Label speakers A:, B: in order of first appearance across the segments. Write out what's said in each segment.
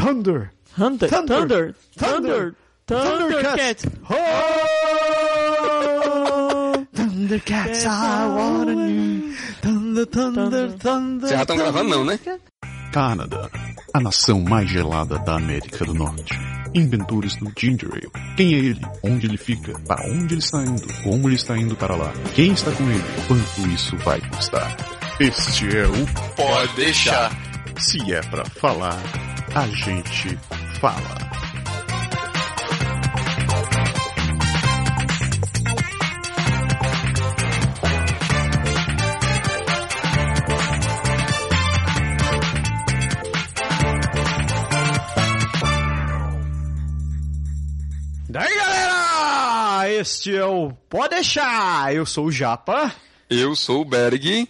A: Thunder.
B: Thunder,
A: Thunder.
B: Thunder,
A: Thunder.
B: Thunder, Thundercats.
A: Oh! Thundercats, I wanna new. Thunder, thunder, thunder.
C: Vocês já estão gravando não, né?
D: Canadá, a nação mais gelada da América do Norte. Inventores do Ginger Ale. Quem é ele? Onde ele fica? Para onde ele está indo? Como ele está indo para lá? Quem está com ele? Quanto isso vai custar? Este é o
C: Pode deixar.
D: Se é pra falar, a gente fala.
A: Daí galera, este é o Pode Deixar. Eu sou o Japa
C: Eu sou o Berg.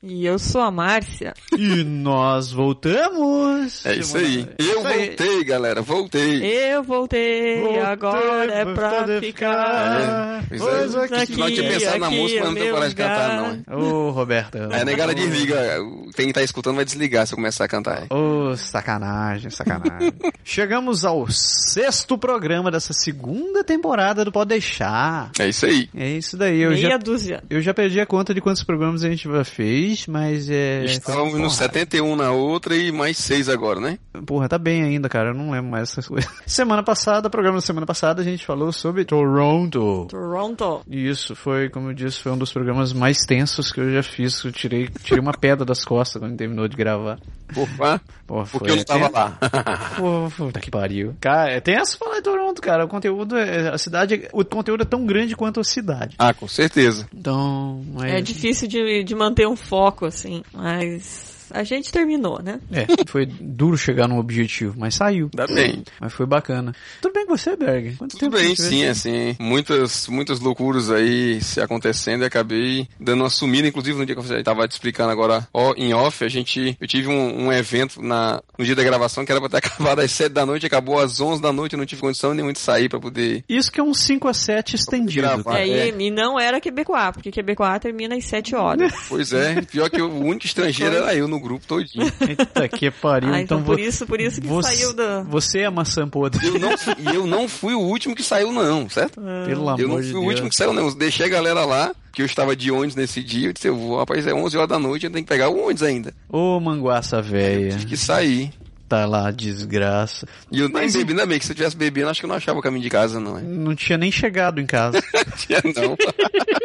B: E eu sou a Márcia.
A: e nós voltamos.
C: É isso aí. Eu
A: Isso aí.
C: voltei, galera. Voltei.
B: Eu voltei,
A: Voltei
B: agora é pra
A: poder
B: ficar.
C: Pois
A: Pois
C: é.
A: aqui,
C: Não tinha pensado na
B: aqui
C: música, mas não
B: é
C: tenho coragem de cantar, não. é.
A: Ô, Roberto.
C: Aí a negada desliga. Quem tá escutando vai desligar se eu começar a cantar.
A: Ô, sacanagem, sacanagem. Chegamos ao sexto programa dessa segunda temporada do Pode Deixar.
C: É isso aí.
A: É isso daí. Eu
B: Meia
A: já,
B: dúzia.
A: eu já perdi a conta de quantos programas a gente já fez, mas é...
C: Estávamos
A: foi
C: no 71 na outra e mais 6 agora, né?
A: Porra, tá bem ainda, cara. Eu não lembro mais essas coisas. Semana passada, programa da semana passada, a gente falou sobre Toronto.
B: Toronto.
A: E isso foi, como eu disse, foi um dos programas mais tensos que eu já fiz. Eu tirei, tirei uma pedra das costas quando terminou de gravar.
C: Porra,
A: Porra,
C: porque eu não tava
A: tenso.
C: lá.
A: Puta que pariu. Cara, é tenso falar de Toronto, cara. O conteúdo é, a cidade, o conteúdo é tão grande quanto a cidade.
C: ah, com certeza.
A: Então, mas...
B: É difícil de, de manter um foco, assim, mas a gente terminou, né?
A: É, foi duro chegar no objetivo, mas saiu.
C: Dá bem.
A: Mas foi bacana. Tudo bem com você, Berg? Quanto
C: Tudo
A: tempo
C: bem, sim, assim, muitas, muitas loucuras aí se acontecendo e acabei dando uma sumida, inclusive no dia que eu tava te explicando agora ó, em off, a gente, eu tive um, um evento na, no dia da gravação que era pra ter acabado às 7 da noite, acabou às 11 da noite, eu não tive condição nenhuma de sair pra poder...
A: Isso que é um 5 a 7 estendido.
C: Gravar.
B: e,
C: é.
B: aí, e não era Quebecois, porque Quebecois termina às 7 horas.
C: Pois é, pior que o único estrangeiro era eu no grupo todinho.
A: Eita que pariu.
B: ah, então, por
A: vo-
B: isso, por isso que
A: você,
B: saiu da...
A: Você é a maçã podre.
C: Eu não, fui- e eu não fui o último que saiu não, certo?
A: Pelo amor
C: eu não fui
A: de
C: o
A: Deus.
C: último que saiu não, eu deixei a galera lá, que eu estava de ônibus nesse dia, eu disse, eu vou, rapaz, é 11 horas da noite, eu tenho que pegar o ônibus ainda.
A: Ô, manguaça velha.
C: Tive que sair.
A: Tá lá, desgraça.
C: E eu nem
A: Mas
C: bebi, ainda bem que se eu tivesse bebendo, acho que eu não achava o caminho de casa, não. é?
A: Não tinha nem chegado em casa.
C: Tinha não.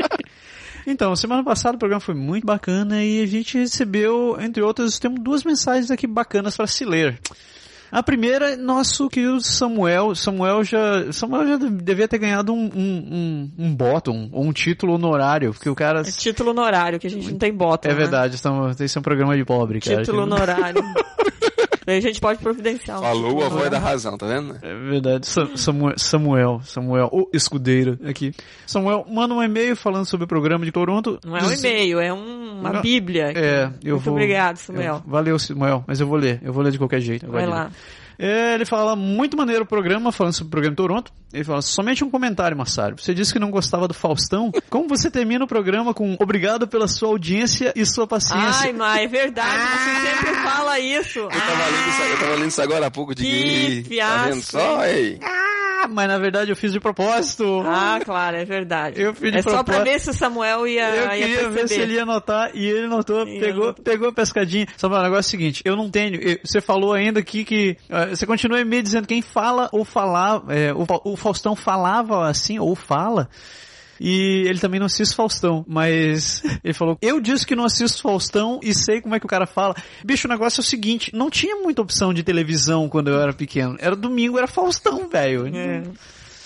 A: Então, semana passada o programa foi muito bacana e a gente recebeu, entre outras, temos duas mensagens aqui bacanas para se ler. A primeira, nosso querido Samuel. Samuel já, Samuel já devia ter ganhado um, um, um, um bottom, ou um título honorário, porque o cara...
B: É título honorário, que a gente não tem bota.
A: É verdade, estamos, esse é um programa de pobre, cara.
B: Título honorário. Daí a gente pode providenciar
C: Falou
B: título
C: a voz da
B: honorário.
C: razão, tá vendo?
A: É verdade, Sa- Samuel, Samuel, Samuel, o escudeiro aqui. Samuel, manda um e-mail falando sobre o programa de Toronto.
B: Não é um e-mail, é um- uma
A: Não.
B: bíblia.
A: É, eu
B: Muito
A: vou.
B: obrigado, Samuel.
A: eu- valeu, Samuel, mas eu vou ler, eu vou ler de qualquer jeito.
B: Vai lá.
A: ler. É, ele fala muito maneiro o programa, falando sobre o programa de Toronto. Ele fala, somente um comentário, Massário. Você disse que não gostava do Faustão. Como você termina o programa com obrigado pela sua audiência e sua paciência?
B: Ai, mas é verdade, você sempre fala isso.
C: Eu tava, lendo isso, eu tava lendo isso agora há pouco de
B: Que
C: Tá vendo só, ei?
A: Ah, mas na verdade eu fiz de propósito.
B: Ah, claro, é verdade.
A: Eu fiz de
B: é só pra
A: propósito.
B: ver se o Samuel ia,
A: Eu
B: ia
A: queria
B: perceber.
A: ver se ele ia notar e ele notou,
B: Ia
A: pegou, pegou a pescadinha. Só que o negócio é o seguinte, eu não tenho, eu- você falou ainda aqui que, eh, você continua me dizendo quem fala ou falava, é, o, o Faustão falava assim, ou fala, e ele também não assiste Faustão, mas ele falou, eu disse que não assisto Faustão e sei como é que o cara fala. Bicho, o negócio é o seguinte, não tinha muita opção de televisão quando eu era pequeno. Era domingo, era Faustão, velho.
B: É.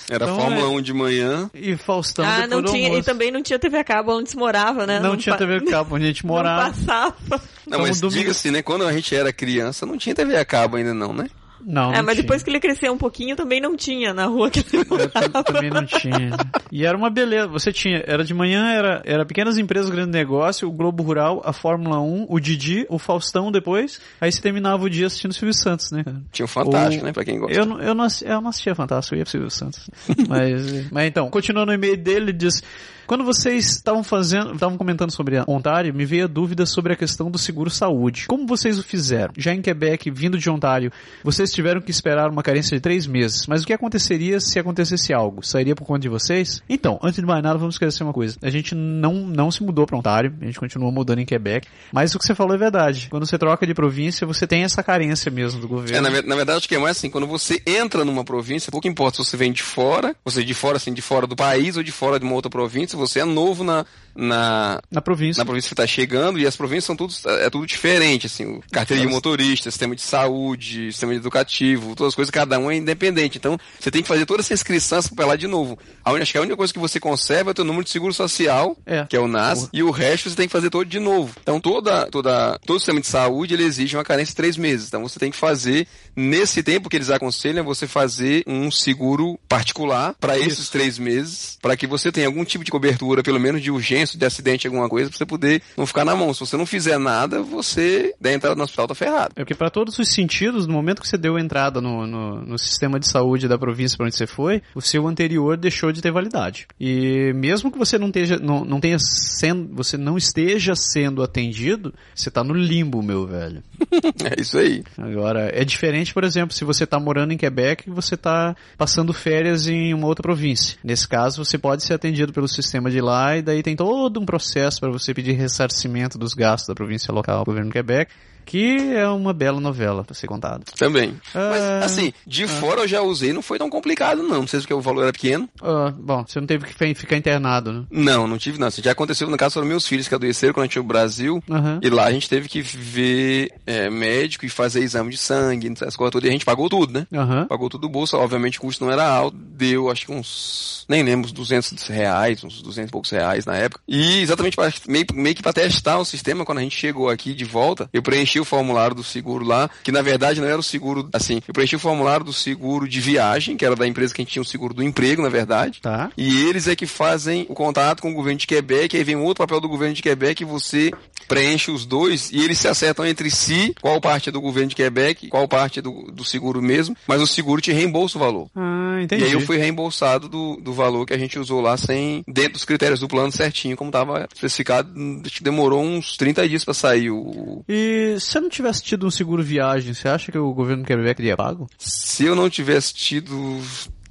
C: Era
A: Então,
C: Fórmula
A: é.
C: 1 de manhã.
A: E Faustão
B: Ah,
A: depois
B: não
A: do
B: tinha, e também não tinha TV a cabo onde se morava, né?
A: Não, tinha
B: pa-
A: TV a cabo onde a gente
B: Não
A: morava.
B: passava.
C: Não,
A: Então,
C: mas
A: domingo-
C: diga-se, né? Quando a gente era criança, não tinha TV a cabo ainda não, né?
A: Não,
B: é,
A: não
B: mas
A: tinha.
B: depois que ele cresceu um pouquinho, também não tinha na rua que ele morava.
A: tam- também não tinha. E era uma beleza. Você tinha, era de manhã, era, era pequenas empresas, grande negócio, o Globo Rural, a Fórmula 1, o Didi, o Faustão depois. Aí você terminava o dia assistindo o Silvio Santos, né, cara?
C: Tinha o Fantástico,
A: O-
C: né? Pra quem gosta.
A: Eu, não- eu, não, assi- eu não assistia Fantástico, eu ia pro Silvio Santos. mas, mas então, continuando o e-mail dele, ele diz... Quando vocês estavam fazendo, estavam comentando sobre Ontário, me veio a dúvida sobre a questão do seguro saúde. Como vocês o fizeram? Já em Quebec, vindo de Ontário, vocês tiveram que esperar uma carência de três meses. Mas o que aconteceria se acontecesse algo? Sairia por conta de vocês? Então, antes de mais nada, vamos esclarecer uma coisa. A gente não, não se mudou para Ontário, a gente continua mudando em Quebec. Mas o que você falou é verdade. Quando você troca de província, você tem essa carência mesmo do governo.
C: É, na, na verdade, acho que é mais assim, quando você entra numa província, pouco importa se você vem de fora, ou seja, de fora assim, de fora do país ou de fora de uma outra província, você é novo na, na,
A: na província.
C: Na província que está chegando, e as províncias são tudo, é tudo diferente, assim, carteira de motorista, sistema de saúde, sistema educativo, todas as coisas, cada um é independente. Então, você tem que fazer toda essa inscrição para lá de novo. A única, acho que a única coisa que você conserva é o teu número de seguro social,
A: é.
C: que é o NAS, Porra. e o resto você tem que fazer todo de novo. Então, toda, toda, todo sistema de saúde, ele exige uma carência de três meses. Então, você tem que fazer, nesse tempo que eles aconselham, você fazer um seguro particular para esses três meses, para que você tenha algum tipo de cobertura, pelo menos de urgência, de acidente, alguma coisa, pra você poder não ficar na mão. Se você não fizer nada, você, da entrada no hospital, tá ferrado.
A: É porque para todos os sentidos, no momento que você deu entrada no, no, no sistema de saúde da província para onde você foi, o seu anterior deixou de ter validade. E mesmo que você não esteja, não, não tenha sendo, você não esteja sendo atendido, você tá no limbo, meu velho.
C: é isso aí.
A: Agora, é diferente, por exemplo, se você tá morando em Quebec e você tá passando férias em uma outra província. Nesse caso, você pode ser atendido pelo sistema de lá e daí tem todo um processo para você pedir ressarcimento dos gastos da província local, governo do Quebec que é uma bela novela pra ser contada.
C: Também. Ah, Mas, assim, de ah. fora eu já usei, não foi tão complicado, não. Não sei se porque o valor era pequeno.
A: Ah, bom, você não teve que ficar internado, né?
C: Não, não tive, não. Isso já aconteceu no caso foram meus filhos que adoeceram quando a gente no Brasil.
A: Uhum.
C: E lá a gente teve que ver é, médico e fazer exame de sangue, essas coisas todas. E a gente pagou tudo, né?
A: Uhum.
C: Pagou tudo do bolso. Obviamente o custo não era alto. Deu, acho que uns, nem lembro, uns 200 reais, uns 200 e poucos reais na época. E exatamente pra, meio, meio que pra testar o sistema, quando a gente chegou aqui de volta, eu preenchi o formulário do seguro lá, que na verdade não era o seguro, assim, eu preenchi o formulário do seguro de viagem, que era da empresa que a gente tinha o seguro do emprego, na verdade.
A: Tá.
C: E eles é que fazem o contato com o governo de Quebec, aí vem um outro papel do governo de Quebec e você preenche os dois e eles se acertam entre si qual parte é do governo de Quebec, qual parte é do, do seguro mesmo, mas o seguro te reembolsa o valor.
A: Ah, entendi.
C: E aí eu fui reembolsado do, do valor que a gente usou lá sem, dentro dos critérios do plano certinho, como estava especificado, acho que demorou uns 30 dias para sair o...
A: E se eu não tivesse tido um seguro viagem, você acha que o governo do Quebec teria pago?
C: Se eu não tivesse tido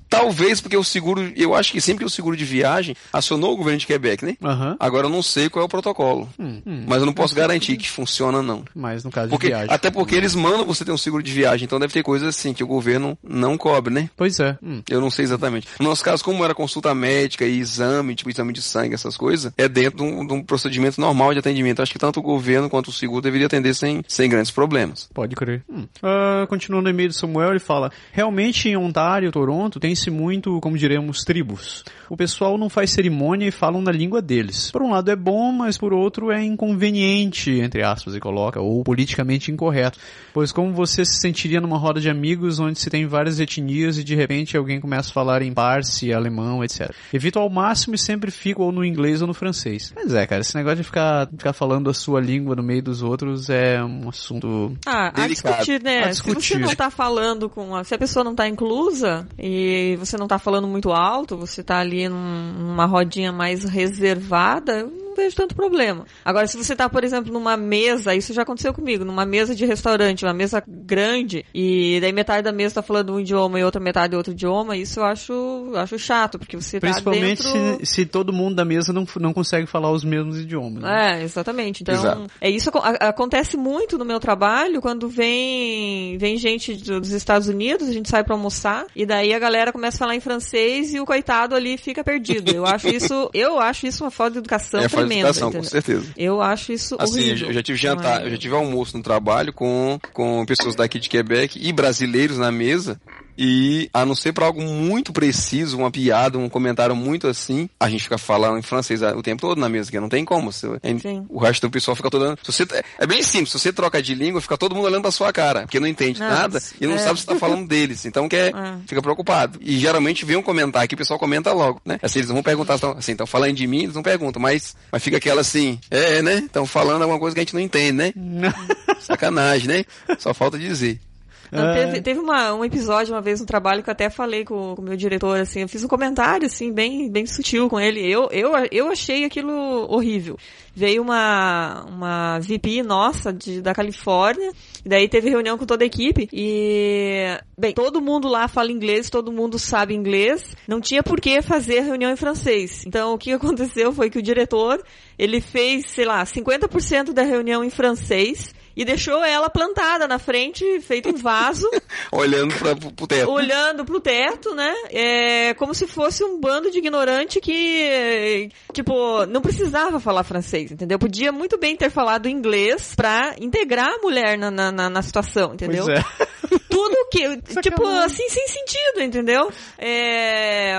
C: Talvez porque o seguro, eu acho que sempre que o seguro de viagem acionou o governo de Quebec, né?
A: Uhum.
C: Agora eu não sei qual é o protocolo.
A: Hum, hum.
C: Mas eu não posso garantir que funciona, não.
A: Mas no caso
C: porque,
A: de viagem.
C: Até porque eles mandam você ter um seguro de viagem, então deve ter coisas assim que o governo não cobre, né?
A: Pois é. Hum.
C: Eu não sei exatamente. No nosso caso, como era consulta médica e exame, tipo exame de sangue, essas coisas, é dentro de um, de um procedimento normal de atendimento. Acho que tanto o governo quanto o seguro deveria atender sem, sem grandes problemas.
A: Pode crer. Uh, continuando o e-mail do Samuel, ele fala: realmente em Ontário, Toronto, tem-se muito, como diremos, tribos. O pessoal não faz cerimônia e falam na língua deles. Por um lado é bom, mas por outro é inconveniente, entre aspas, e coloca, ou politicamente incorreto. Pois como você se sentiria numa roda de amigos onde se tem várias etnias e de repente alguém começa a falar em parsi, alemão, etc. Evito ao máximo e sempre fico ou no inglês ou no francês. Mas é, cara, esse negócio de ficar, ficar falando a sua língua no meio dos outros é um assunto
B: ah, a discutir, né?
A: A discutir.
B: Se você não tá falando com a, se a pessoa não tá inclusa e você não tá falando muito alto, você tá ali num, numa rodinha mais reservada, vejo tanto problema. Agora, se você tá, por exemplo, numa mesa, isso já aconteceu comigo, numa mesa de restaurante, uma mesa grande, e daí metade da mesa tá falando um idioma e outra metade outro idioma, isso eu acho, acho chato, porque você tá
A: Principalmente
B: dentro...
A: se, se todo mundo da mesa não, não consegue falar os mesmos idiomas. Né?
B: É, exatamente. Então,
C: Exato.
B: é isso a, acontece muito no meu trabalho, quando vem, vem gente dos Estados Unidos, a gente sai para almoçar, e daí a galera começa a falar em francês e o coitado ali fica perdido. Eu acho isso, eu acho isso uma falta de educação
C: é
B: tremenda.
C: Educação, com certeza.
B: Eu acho isso
C: assim,
B: horrível.
C: Eu já tive jantar, eu já tive almoço no trabalho com, com pessoas daqui de Quebec e brasileiros na mesa. E, a não ser para algo muito preciso, uma piada, um comentário muito assim, a gente fica falando em francês o tempo todo na mesa, que não tem como. Você, o resto do pessoal fica todo olhando. Você, é bem simples, se você troca de língua, fica todo mundo olhando pra sua cara, porque não entende
B: Nossa,
C: nada e não
B: é.
C: sabe se tá falando deles. Então quer,
B: É.
C: fica preocupado. E geralmente vem um comentário que o pessoal comenta logo, né? Assim, eles não vão perguntar, assim, estão falando de mim, eles não perguntam, mas, mas fica aquela assim, é, né? Estão falando alguma coisa que a gente não entende, né? Sacanagem, né? Só falta dizer.
B: Não,
A: Ah.
B: teve teve uma, um episódio uma vez no trabalho que eu até falei com, com o meu diretor, assim, eu fiz um comentário, assim, bem, bem sutil com ele. Eu, eu, eu achei aquilo horrível. Veio uma, uma VP nossa de, da Califórnia, e daí teve reunião com toda a equipe, e, bem, todo mundo lá fala inglês, todo mundo sabe inglês, não tinha por que fazer reunião em francês. Então, o que aconteceu foi que o diretor, ele fez, sei lá, 50% da reunião em francês, e deixou ela plantada na frente, feito um vaso,
C: Olhando pra, pro teto.
B: olhando pro teto, né? É, como se fosse um bando de ignorante que, tipo, não precisava falar francês, entendeu? Podia muito bem ter falado inglês pra integrar a mulher na, na, na- na situação, entendeu?
A: Pois é.
B: Tudo que, tipo, assim, sem sentido, entendeu? É,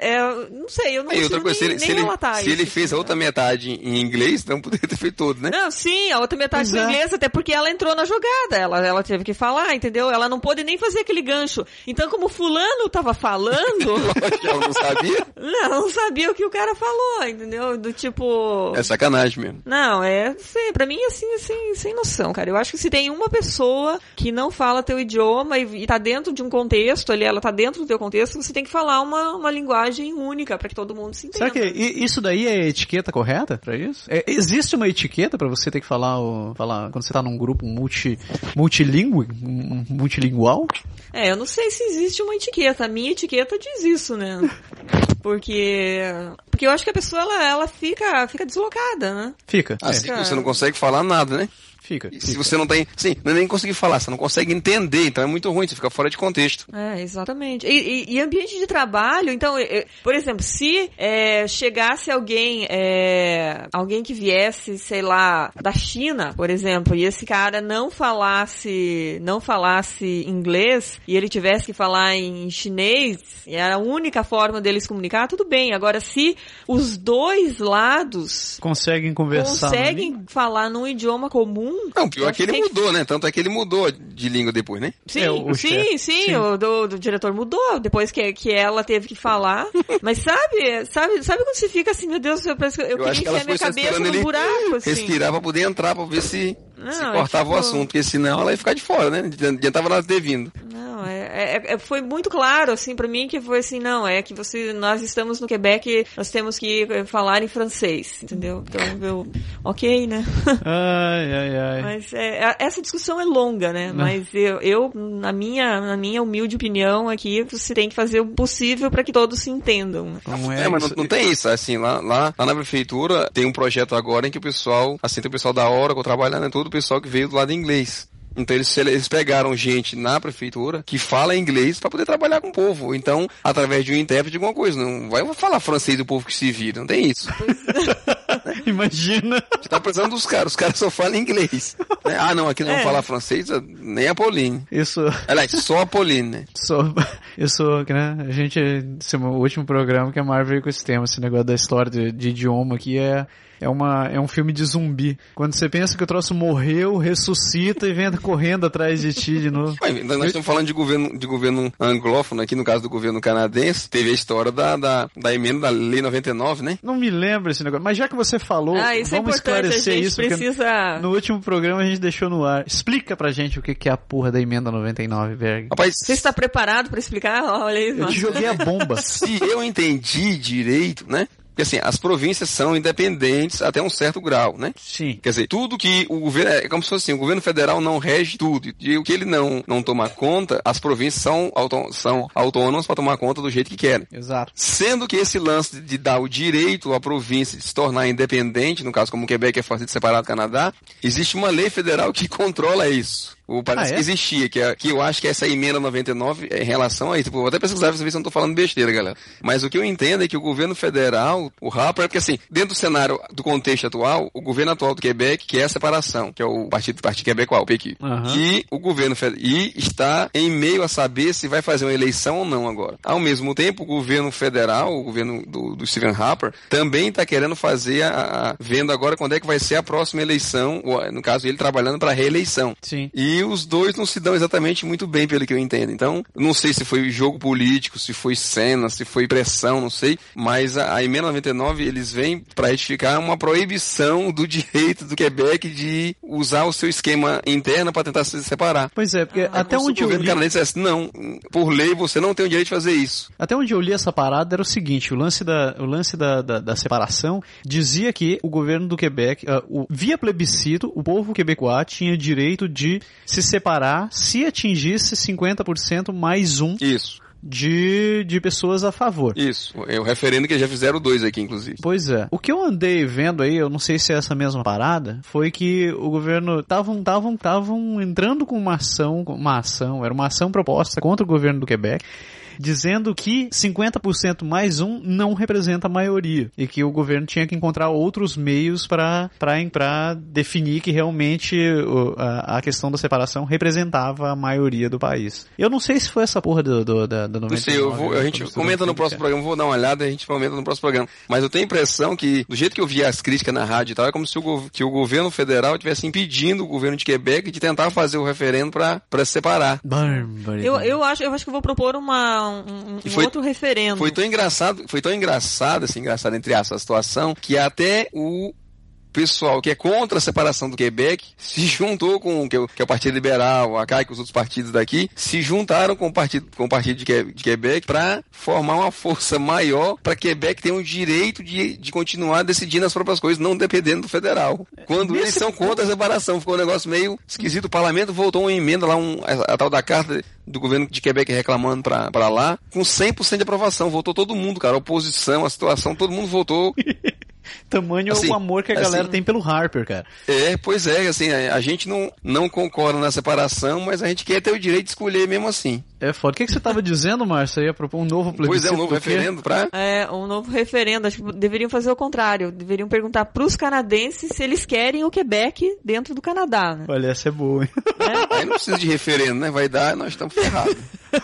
B: é, não sei, eu não consigo
C: coisa, se
B: nem,
C: se ele,
B: relatar
C: se
B: isso.
C: ele fez a outra metade em inglês, não poderia ter feito todo, né?
B: Não, sim, a outra metade foi
A: é.
B: inglês, até porque ela entrou na jogada. Ela, ela teve que falar, entendeu? Ela não pôde nem fazer aquele gancho. Então, como fulano tava falando,
C: ela não sabia.
B: não, não sabia o que o cara falou, entendeu? Do tipo.
C: É sacanagem mesmo.
B: Não, é, sei, pra mim, assim, assim, sem noção, cara. Eu acho que se tem uma pessoa que não fala teu idioma e, e tá dentro de um contexto ali, ela tá dentro do teu contexto, você tem que falar uma, uma linguagem única pra que todo mundo se entenda.
A: Será que isso daí é etiqueta correta pra isso? É, existe uma etiqueta pra você ter que falar, o, falar quando você tá num grupo multi, multilingüe, um- multilingual?
B: É, eu não sei se existe uma etiqueta. A minha etiqueta diz isso, né? Porque. Porque eu acho que a pessoa ela, ela fica, fica deslocada, né?
A: Fica.
C: Assim
A: é,
C: você não consegue falar nada, né?
A: Fica.
C: E
A: fica.
C: se você não tem. Sim, não é nem conseguir falar, você não consegue entender, então é muito ruim, você fica fora de contexto.
B: É, exatamente. E, e- e ambiente de trabalho, então, eh, por exemplo, se eh, chegasse alguém, eh, alguém que viesse, sei lá, da China, por exemplo, e esse cara não falasse, não falasse inglês, e ele tivesse que falar em chinês, e era a única forma deles se comunicar, tudo bem. Agora, se os dois lados
A: Conseguem conversar.
B: conseguem falar num idioma comum,
C: Não, pior é que ele
B: acho
C: mudou, né? Tanto é que ele mudou de língua depois, né?
B: Sim,
A: É, o
B: sim,
A: chefe.
B: sim,
A: Sim.
B: o do, do diretor mudou depois que, que ela teve que falar. Mas sabe, sabe, sabe quando você fica assim, meu Deus, eu, parece que eu,
C: Eu
B: queria
C: que ela
B: enfiar minha cabeça
C: ele
B: buraco, assim.
C: respirar pra poder entrar, pra ver se,
B: Não,
C: se cortava o
B: tipo-
C: assunto, porque senão ela ia ficar de fora, né? Adiantava nada ter vindo.
B: Não, é, é- é- foi muito claro, assim, pra mim que foi assim, não, é que você, nós estamos no Quebec, nós temos que eh, falar em francês, entendeu? Então, eu, ok, né?
A: Ai, ai, ai.
B: Mas é, essa discussão é longa, né? Mas eu, eu, na minha, na minha humilde opinião aqui, você tem que fazer o possível pra que todos se entendam. né?
A: Não é,
C: É, mas não, não tem isso, assim, lá, lá, lá na prefeitura tem um projeto agora em que o pessoal, assim, tem o pessoal da Oracle trabalhando, é todo o pessoal que veio do lado inglês. Então eles, eles pegaram gente na prefeitura que fala inglês para poder trabalhar com o povo. Então, através de um intérprete, alguma coisa. Não vai falar francês do povo que se vira, não tem isso.
A: Imagina.
C: Você tá precisando dos caras, os caras só falam inglês. né? Ah, não, aqui não
B: É.
C: vão falar francês, nem a Pauline.
A: Isso.
C: Aliás, só a Pauline, né?
A: Sou, eu sou, né, a gente, esse é o último programa que a Marvel veio com esse tema, esse negócio da história de, de idioma aqui é, é uma, é um filme de zumbi. Quando você pensa que o troço morreu, ressuscita e vem correndo atrás de ti de novo.
C: Ué, nós estamos falando de governo, de governo anglófono, aqui no caso do governo canadense, teve a história da, da, da emenda da Lei 99, né?
A: Não me lembro esse negócio, mas já que você falou,
B: Ah, isso é
A: vamos
B: a
A: esclarecer
B: gente
A: isso, porque
B: precisa...
A: no último programa a gente deixou no ar. Explica pra gente o que é a porra da emenda 99, Berg.
C: Rapaz,
B: Você está preparado pra explicar? Olha aí,
A: Eu te joguei a bomba.
C: se eu entendi direito, né? Porque assim, as províncias são independentes até um certo grau, né?
A: Sim.
C: Quer dizer, tudo que o governo. É como se fosse assim, o governo federal não rege tudo. E o que ele não, não tomar conta, as províncias são, autô- são autônomas para tomar conta do jeito que querem.
A: Exato.
C: Sendo que esse lance de dar o direito à província de se tornar independente, no caso como o Quebec é partido separado do Canadá, existe uma lei federal que controla isso. Ou parece
A: Ah, é?
C: que existia, que, é- que eu acho que essa emenda 99 é em relação a isso. Tipo, vou até pesquisar pra ver se eu não tô falando besteira, galera. Mas o que eu entendo é que o governo federal, o Harper, é porque assim, dentro do cenário do contexto atual, o governo atual do Quebec quer a separação, que é o Partido, Partido Quebecois, o PQ.
A: Aham.
C: E o governo federal, e está em meio a saber se vai fazer uma eleição ou não agora. Ao mesmo tempo, o governo federal, o governo do, do Stephen Harper, também está querendo fazer a, a- vendo agora quando é que vai ser a próxima eleição, ou, no caso ele trabalhando para reeleição.
A: Sim.
C: E E os dois não se dão exatamente muito bem, pelo que eu entendo. Então, não sei se foi jogo político, se foi cena, se foi pressão, não sei. Mas a, a emenda 99, eles vêm para retificar uma proibição do direito do Quebec de usar o seu esquema interno para tentar se separar.
A: Pois é, porque até
C: Como se
A: onde
C: o
A: eu
C: governo
A: li,
C: canadense dissesse, não, por lei você não tem o direito de fazer isso.
A: até onde eu li essa parada era o seguinte, o lance da, o lance da, da, da separação dizia que o governo do Quebec, ah, o- via plebiscito, o povo quebecois tinha direito de se separar se atingisse 50% mais um
C: Isso,
A: de, de pessoas a favor.
C: isso. É o referendo que já fizeram dois aqui, inclusive.
A: Pois é. O que eu andei vendo aí, eu não sei se é essa mesma parada, foi que o governo estavam estavam estavam entrando com uma ação, uma ação, era uma ação proposta contra o governo do Quebec. Dizendo que 50% mais um não representa a maioria e que o governo tinha que encontrar outros meios para para definir que realmente a, a questão da separação representava a maioria do país. Eu não sei se foi essa porra do, do, da, da 99.
C: Não sei, eu vou, a gente comenta no próximo programa, vou dar uma olhada e a gente comenta no próximo programa. Mas eu tenho a impressão que, do jeito que eu vi as críticas na rádio e tal, é como se o, gov- que o governo federal estivesse impedindo o governo de Quebec de tentar fazer o referendo para se separar.
B: Eu, eu, acho, eu acho que eu vou propor uma, um, um
C: foi-
B: outro referendo.
C: Foi tão engraçado, foi tão engraçado, assim, engraçado entre aspas, a situação, que até o pessoal que é contra a separação do Quebec se juntou com o que é o, que é o Partido Liberal, a CAI, com os outros partidos daqui, se juntaram com o Partido, com o partido de, Que- de Quebec para formar uma força maior para Quebec ter o direito de, de continuar decidindo as próprias coisas, não dependendo do federal. Quando eles são contra a separação, ficou um negócio meio esquisito. O parlamento voltou uma emenda lá, um, a, a tal da carta do governo de Quebec reclamando pra, pra lá, com 100% de aprovação. Votou todo mundo, cara. A oposição, a situação, todo mundo votou.
A: Tamanho é
C: Assim,
A: o amor que a
C: assim-
A: galera tem pelo Harper, cara.
C: É, pois é, assim, a, a gente não, não concorda na separação, mas a gente quer ter o direito de escolher mesmo assim.
A: É foda. O que, que você tava dizendo, Márcio? Você ia propor um novo plebiscito?
C: Pois é, um novo referendo pra...
B: É, um novo referendo. Acho que deveriam fazer o contrário. Deveriam perguntar pros canadenses se eles querem o Quebec dentro do Canadá, né?
A: Olha, essa é boa, hein?
B: É.
C: Aí não precisa de referendo, né? Vai dar, nós estamos ferrados.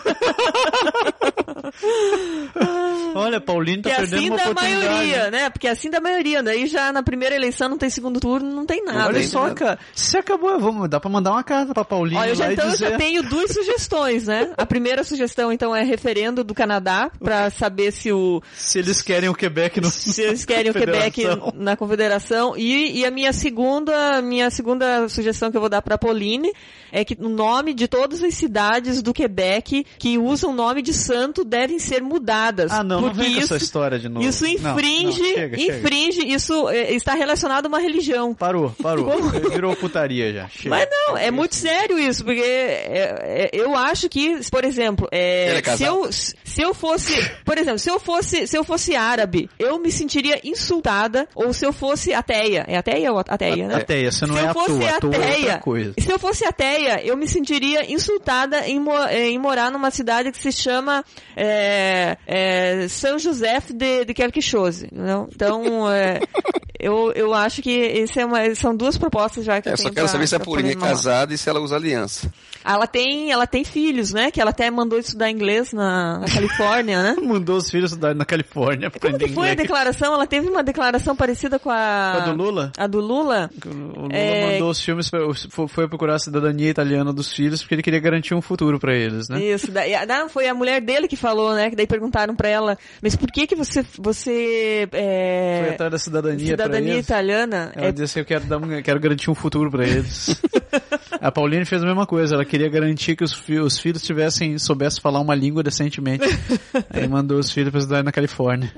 A: Olha, Paulinho tá
B: Que
A: perdendo
B: assim
A: uma
B: da
A: oportunidade.
B: maioria, né? Porque assim da maioria. Daí já na primeira eleição não tem segundo turno, não tem nada.
A: Olha só,
C: né?
A: cara. Se acabou, vamos, dá pra mandar uma carta pra Paulinho
B: Olha, eu já, então
A: e
B: eu
A: dizer...
B: já tenho duas sugestões, né? A primeira sugestão, então, é referendo do Canadá, pra saber se o,
A: Se eles querem o Quebec no...
B: se eles querem o Quebec na confederação. E, e a minha segunda, minha segunda sugestão que eu vou dar para Pauline é que o nome de todas as cidades do Quebec que usam o nome de santo devem ser mudadas.
A: Ah, não, não
B: porque
A: vem com
B: isso,
A: essa história de novo.
B: isso
A: Não,
B: infringe,
A: não, chega, chega.
B: infringe, isso é, está relacionado a uma religião.
A: Parou, parou. Virou putaria já. Chega.
B: Mas não, é muito sério isso, porque é, é, eu acho que, por exemplo, é,
C: é
B: se, eu, se eu fosse, por exemplo, se eu fosse, se eu fosse árabe, eu me sentiria insultada, ou se eu fosse ateia, é ateia ou ateia, né?
A: Ateia, você não
B: se
A: é
B: eu fosse
A: toa, à toa é outra
B: ateia,
A: coisa.
B: se eu fosse ateia, eu me sentiria insultada em, eh, em morar numa cidade que se chama é, é, São José de, de Quelque-Chose. não? Então, é, eu, eu acho que esse é uma, são duas propostas já que
C: É,
B: eu
C: só
B: tenho
C: quero
B: pra-
C: saber se a Pauline é casada e se ela usa aliança.
B: Ela tem, ela tem filhos, né? Que ela até mandou estudar inglês na, na Califórnia, né?
A: Mandou os filhos estudar na Califórnia
B: Como que foi a
A: inglês.
B: declaração? Ela teve uma declaração parecida com a...
A: A do Lula?
B: A do Lula?
A: O Lula
B: É-
A: mandou os filmes, foi foi procurar a cidadania italiana dos filhos porque ele queria garantir um futuro pra eles, né?
B: Isso, daí, ah, não, foi a mulher dele que falou, né? Que daí perguntaram pra ela, mas por que que você, você, é...
A: Foi atrás da cidadania,
B: cidadania italiana?
A: Ela
B: É,
A: disse eu quero, dar um, quero garantir um futuro pra eles. a Pauline fez a mesma coisa, ela queria garantir que os, fi- os filhos tivessem, soubessem falar uma língua decentemente. Aí mandou os filhos pra estudar na Califórnia.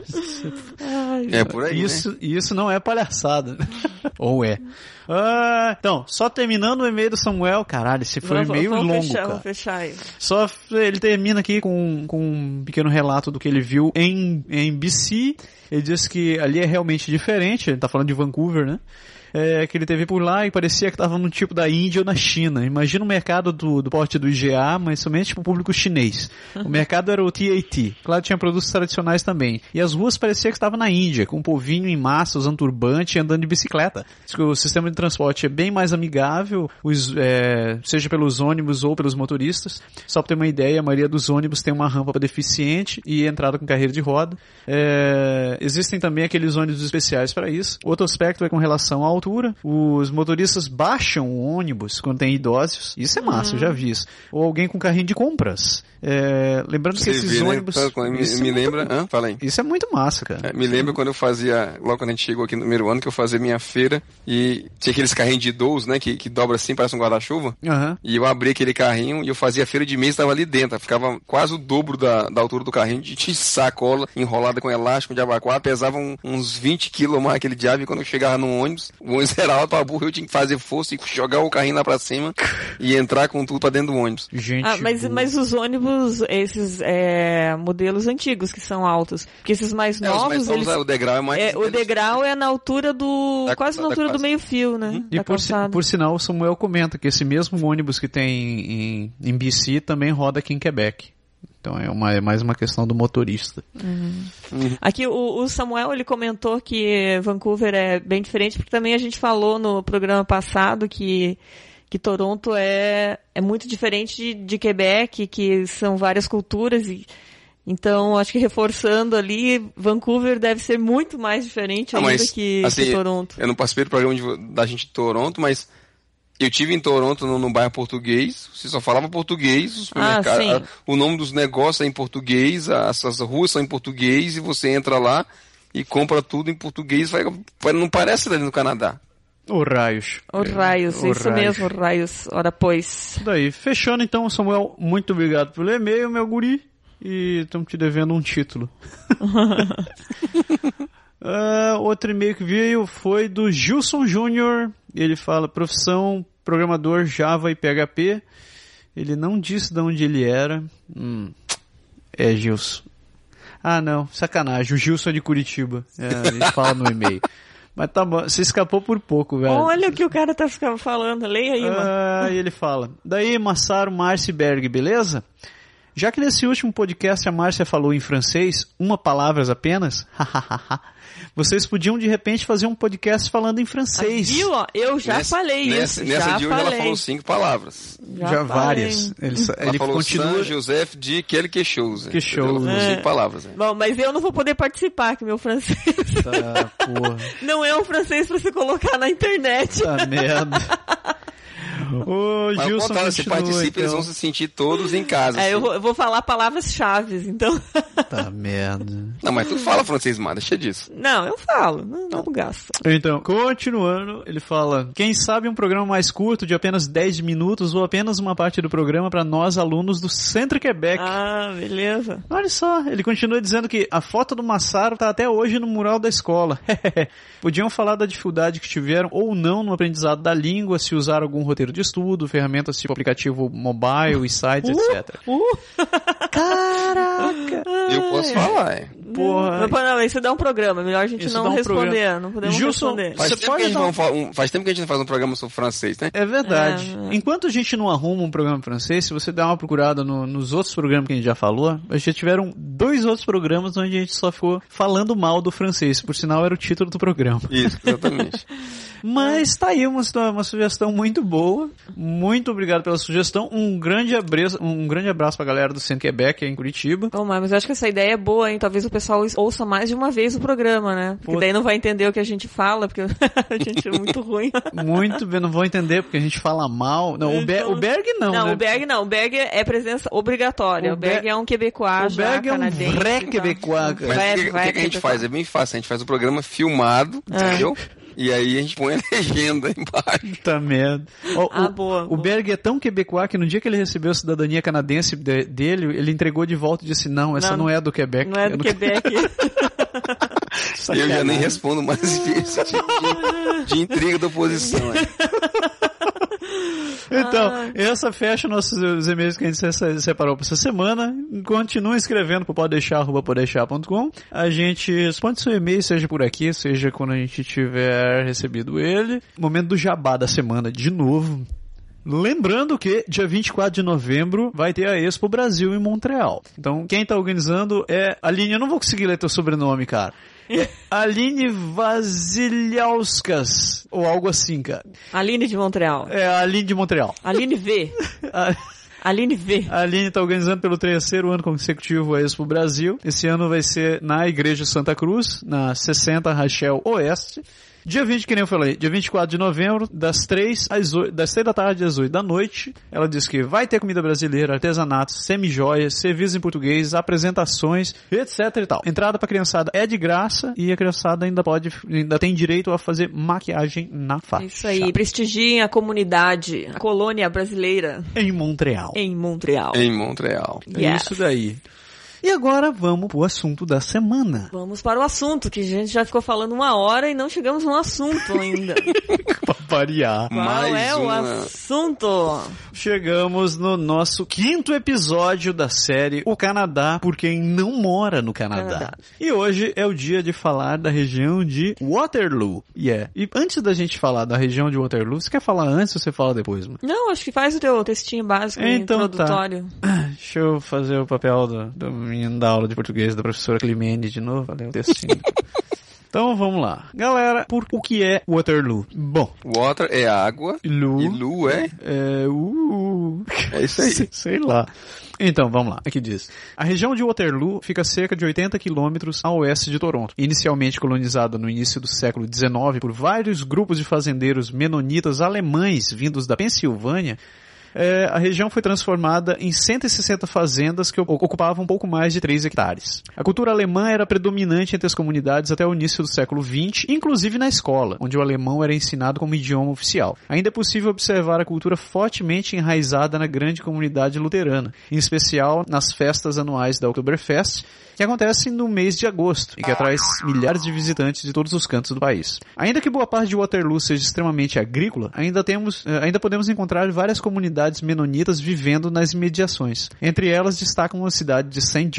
B: ai,
C: É por aí, né?
A: Isso, isso não é palhaçada. Ou é. Ah, então, só terminando o e-mail do Samuel, caralho, esse foi
B: vamos,
A: meio
B: vamos
A: longo,
B: fechar,
A: cara.
B: Vamos fechar aí.
A: Só ele termina aqui com, com um pequeno relato do que ele viu em, em BC. Ele diz que ali é realmente diferente, ele tá falando de Vancouver, né? É, que ele teve por lá e parecia que tava no tipo da Índia ou na China. Imagina o mercado do, do porte do IGA, mas somente para o público chinês. O mercado era o TAT. Claro, tinha produtos tradicionais também. E as ruas parecia que estava na Índia, com um povinho em massa, usando turbante e andando de bicicleta. O sistema de transporte é bem mais amigável, os, é, seja pelos ônibus ou pelos motoristas. Só para ter uma ideia, a maioria dos ônibus tem uma rampa para deficiente e entrada com carreira de roda. É, existem também aqueles ônibus especiais para isso. Outro aspecto é com relação à altura. Os motoristas baixam o ônibus quando tem idosos. Isso é massa, eu já vi isso. Ou alguém com carrinho de compras. É, lembrando que
C: Você
A: esses
C: vê, né?
A: ônibus.
C: Me,
A: isso,
C: me
A: é muito-
C: lembra. Hã? Fala aí.
A: isso é muito massa, cara.
C: É, me lembra quando eu fazia, logo quando a gente chegou aqui no primeiro ano, que eu fazia minha feira e tinha aqueles carrinhos de idoso, né, que, que dobra assim, parece um guarda-chuva.
A: Aham.
C: E eu abri aquele carrinho e eu fazia a feira de mês, estava ali dentro. Ficava quase o dobro da, da altura do carrinho, de, de sacola, enrolada com elástico de abacuá, pesava um- uns 20 quilos mais aquele diabo. E quando eu chegava no ônibus, o ônibus era alto pra burro, eu tinha que fazer força e jogar o carrinho lá pra cima e entrar com tudo pra dentro do ônibus.
A: Gente.
B: Ah, mas,
A: boa.
B: mas os ônibus, esses é, modelos antigos que são altos. Porque esses mais
C: É, os
B: novos,
C: mais novos,
B: eles,
C: é, o degrau é mais...
B: é, o degrau é na altura do.
C: Da-
B: quase na altura do meio-fio, né?
A: E
B: da
A: por, si- por sinal, o Samuel comenta que esse mesmo ônibus que tem em, em BC também roda aqui em Quebec. Então é, uma, é mais uma questão do motorista.
B: Aqui o, o Samuel ele comentou que Vancouver é bem diferente, porque também a gente falou no programa passado que, que Toronto é, é muito diferente de, de Quebec, que são várias culturas e então acho que reforçando ali, Vancouver deve ser muito mais diferente
C: Ah,
B: ainda
C: mas,
B: que,
C: assim,
B: que Toronto.
C: Eu não participei do programa de- da gente de Toronto, mas eu tive em Toronto no, no bairro português. Você só falava português, os
B: Ah,
C: supermercados,
B: sim.
C: a- o nome dos negócios é em português, as, as ruas são em português e você entra lá e compra tudo em português. Vai, vai- não parece ali no Canadá.
A: O raios.
B: O Raios,
A: O
B: isso
A: raios.
B: mesmo, Raios, ora pois.
A: Isso daí. Fechando então, Samuel, muito obrigado pelo e-mail, meu guri. E estamos te devendo um título. Ah, outro e-mail que veio foi do Gilson Júnior. Ele fala profissão programador Java e PHP. Ele não disse de onde ele era. Hum, é Gilson. Ah, não, sacanagem. O Gilson é de Curitiba. É, ele fala no e-mail. Mas tá bom, você escapou por pouco, velho.
B: Olha o que o cara tá falando, leia aí, mano.
A: Ah, e ele fala. Daí, Massaro Marciberg, beleza? Já que nesse último podcast a Márcia falou em francês, uma palavras apenas, vocês podiam de repente fazer um podcast falando em francês.
B: Viu, ó? Eu já
C: Nessa-
B: falei
C: nessa,
B: isso,
C: Nessa
B: já
C: de hoje
B: falei.
C: ela falou cinco palavras.
A: Já,
B: falei.
A: várias. Ele,
C: Ela
A: ele
C: falou
A: continua.
C: San Joseph de quelque chose.
A: Que
C: entendeu? Ela
A: chose.
C: falou
B: É.
C: cinco palavras. né?
B: Bom, mas eu não vou poder participar, que meu francês
A: Tá, porra.
B: não é um francês pra se colocar na internet.
A: Tá merda. Ô,
C: Mas
A: Gilson,
C: contrário, se
A: continua,
C: participa, eles
A: então.
C: vão se sentir todos em casa.
B: É, eu,
C: assim.
B: vou, eu vou falar palavras-chave, então.
A: Tá merda.
C: Não, mas tu fala francês, mano, deixa disso.
B: Não, eu falo, não, não gasto.
A: Então, continuando, ele fala: quem sabe um programa mais curto, de apenas 10 minutos, ou apenas uma parte do programa para nós, alunos do Centro Quebec.
B: Ah, beleza.
A: Olha só, ele continua dizendo que a foto do Massaro tá até hoje no mural da escola. Podiam falar da dificuldade que tiveram ou não no aprendizado da língua, se usar algum roteiro de estudo, ferramentas tipo aplicativo mobile e sites, etc.
B: Uh,
A: Caraca!
C: Eu posso falar.
A: Porra.
B: não, não, isso dá um programa, melhor a gente
A: Isso
B: não
A: um
B: responder,
A: programa.
B: não podemos
A: Gilson,
B: responder.
C: Faz tempo,
A: pode
C: a gente não um- faz tempo que a gente não faz um programa sobre francês, né?
A: É verdade.
B: É, é.
A: Enquanto a gente não arruma um programa francês, se você der uma procurada no- nos outros programas que a gente já falou, já tiveram dois outros programas onde a gente só ficou falando mal do francês. Por sinal, era o título do programa.
C: Isso, exatamente.
A: Mas tá aí uma, uma sugestão muito boa. Muito obrigado pela sugestão. Um grande abraço, um grande abraço pra galera do Centro Quebec aí em Curitiba.
B: Bom, mas eu acho que essa ideia é boa, hein? Talvez o pessoal ouça mais de uma vez o programa, né? Porque
A: Pô.
B: daí não vai entender o que a gente fala, porque a gente é muito ruim.
A: Muito bem, não vou entender porque a gente fala mal. Não, o, Be
B: Então-
A: o Berg não,
B: Não,
A: né?
B: o Berg não. O Berg é presença obrigatória.
A: O
B: O, Berg
A: Be-
B: é um quebecois
A: o
B: já,
A: Berg é um
B: canadense.
A: vrai
B: então.
A: quebecois, cara.
C: Mas
B: Vai-
C: o que, que a gente faz? É bem fácil, a gente faz o programa filmado,
B: É.
C: entendeu? E aí a gente põe a legenda embaixo.
A: Puta merda. Ó,
B: Ah,
A: o,
B: boa,
A: o
B: boa.
A: Berg é tão quebecois que no dia que ele recebeu a cidadania canadense de- dele, ele entregou de volta e disse, não, essa não,
B: Não,
A: é do Quebec.
B: Não é do Quebec.
C: E eu já nem respondo mais esse tipo de, de intriga da oposição.
A: Então,
B: Ai.
A: essa fecha nossos os e-mails que a gente se- separou para essa semana. Continue escrevendo para podeixar.com. A gente responde seu e-mail, seja por aqui, seja quando a gente tiver recebido ele. Momento do jabá da semana, de novo. Lembrando que dia 24 de novembro vai ter a Expo Brasil em Montreal. Então, quem tá organizando é Aline, eu não vou conseguir ler teu sobrenome, cara. Aline Vasilhauskas, ou algo assim, cara.
B: Aline de Montreal.
A: É Aline de Montreal.
B: Aline V.
A: A-
B: Aline V.
A: A Aline está organizando pelo terceiro ano consecutivo a Expo Brasil. Esse ano vai ser na Igreja Santa Cruz, na 60 Rachel Oeste. Dia 20, que nem eu falei, dia 24 de novembro, das 3 às 8, das 3 da tarde às 8 da noite, ela diz que vai ter comida brasileira, artesanatos, semijoias, serviços em português, apresentações, etc e tal. Entrada pra criançada é de graça e a criançada ainda pode, ainda tem direito a fazer maquiagem na faixa.
B: Isso aí. Prestigiem a comunidade, a colônia brasileira
A: Em Montreal.
B: em Montreal.
C: Em Montreal.
A: É
B: Yes.
A: isso daí. E agora vamos pro assunto da semana.
B: Vamos para o assunto, que a gente já ficou falando uma hora e não chegamos no assunto ainda.
A: pra variar.
B: Qual
C: Mais
B: é o
C: uma.
B: assunto?
A: Chegamos no nosso quinto episódio da série O Canadá por quem não mora no Canadá.
B: Canadá.
A: E hoje é o dia de falar da região de Waterloo. Yeah. E antes da gente falar da região de Waterloo, você quer falar antes ou você fala depois, mano?
B: Não, acho que faz o teu textinho básico
A: Então tá.
B: introdutório.
A: Deixa eu fazer o papel do, do menino da aula de português da professora Climene de novo. Valeu, textinho. então vamos lá. Galera, por o que é Waterloo? Bom,
C: Water é água.
A: Lu...
C: E Lu é?
A: É, uh,
C: É isso aí.
A: Sei lá. Então, vamos lá. Aqui diz. A região de Waterloo fica a cerca de 80 quilômetros a oeste de Toronto. Inicialmente colonizada no início do século XIX por vários grupos de fazendeiros menonitas alemães vindos da Pensilvânia, é, a região foi transformada em 160 fazendas que ocupavam um pouco mais de 3 hectares. A cultura alemã era predominante entre as comunidades até o início do século XX, inclusive na escola, onde o alemão era ensinado como idioma oficial. Ainda é possível observar a cultura fortemente enraizada na grande comunidade luterana, em especial nas festas anuais da Oktoberfest, que acontecem no mês de agosto e que atrai milhares de visitantes de todos os cantos do país. Ainda que boa parte de Waterloo seja extremamente agrícola, ainda temos, eh, ainda podemos encontrar várias comunidades menonitas vivendo nas imediações. Entre elas destacam a cidade de St.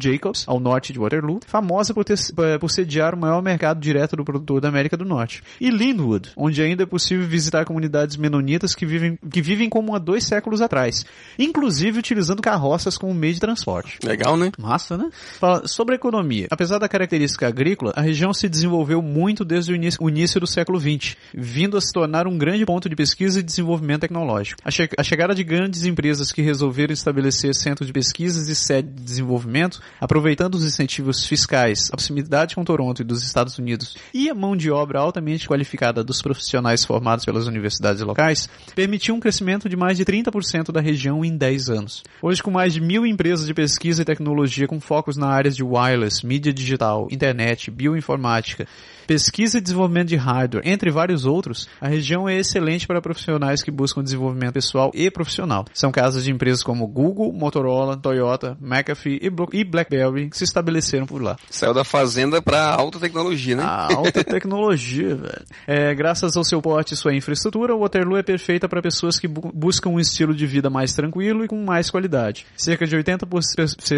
A: Jacobs, ao norte de Waterloo, famosa por, ter, por sediar o maior mercado direto do produtor da América do Norte, e Linwood, onde ainda é possível visitar comunidades menonitas que vivem, que vivem como há dois séculos atrás, inclusive utilizando carroças como meio de transporte.
C: Legal, né?
A: Massa, né? Fala sobre economia. Apesar da característica agrícola, a região se desenvolveu muito desde o início, o início do século XX, vindo a se tornar um grande ponto de pesquisa e desenvolvimento tecnológico. A, che- a chegada de grandes empresas que resolveram estabelecer centros de pesquisas e sede de desenvolvimento, aproveitando os incentivos fiscais, a proximidade com Toronto e dos Estados Unidos e a mão de obra altamente qualificada dos profissionais formados pelas universidades locais, permitiu um crescimento de mais de 30% da região em 10 anos. Hoje, com mais de mil empresas de pesquisa e tecnologia com focos na áreas de wireless, mídia digital, internet, bioinformática, pesquisa e desenvolvimento de hardware, entre vários outros, a região é excelente para profissionais que buscam desenvolvimento pessoal e profissional. São casas de empresas como Google, Motorola, Toyota, McAfee e BlackBerry que se estabeleceram por lá.
C: Saiu da fazenda pra alta tecnologia, né?
A: A alta tecnologia, velho. É, graças ao seu porte e sua infraestrutura, o Waterloo é perfeita para pessoas que bu- buscam um estilo de vida mais tranquilo e com mais qualidade. Cerca de 80%, por-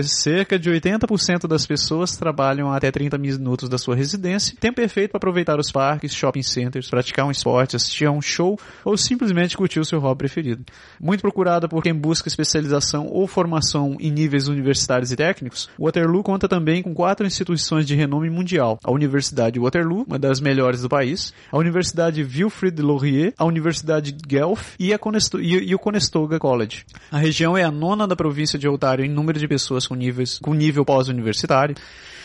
A: cerca de 80% das pessoas trabalham até 30 minutos da sua residência. Tempo perfeito para aproveitar os parques, shopping centers, praticar um esporte, assistir a um show ou simplesmente curtir o seu hobby preferido. Muito procurada por quem busca especialização ou formação em níveis universitários e técnicos, Waterloo conta também com quatro instituições de renome mundial. A Universidade Waterloo, uma das melhores do país, a Universidade Wilfrid Laurier, a Universidade Guelph e, a Conesto- e- e o Conestoga College. A região é a nona da província de Ontário em número de pessoas com, níveis, com nível pós-universitário.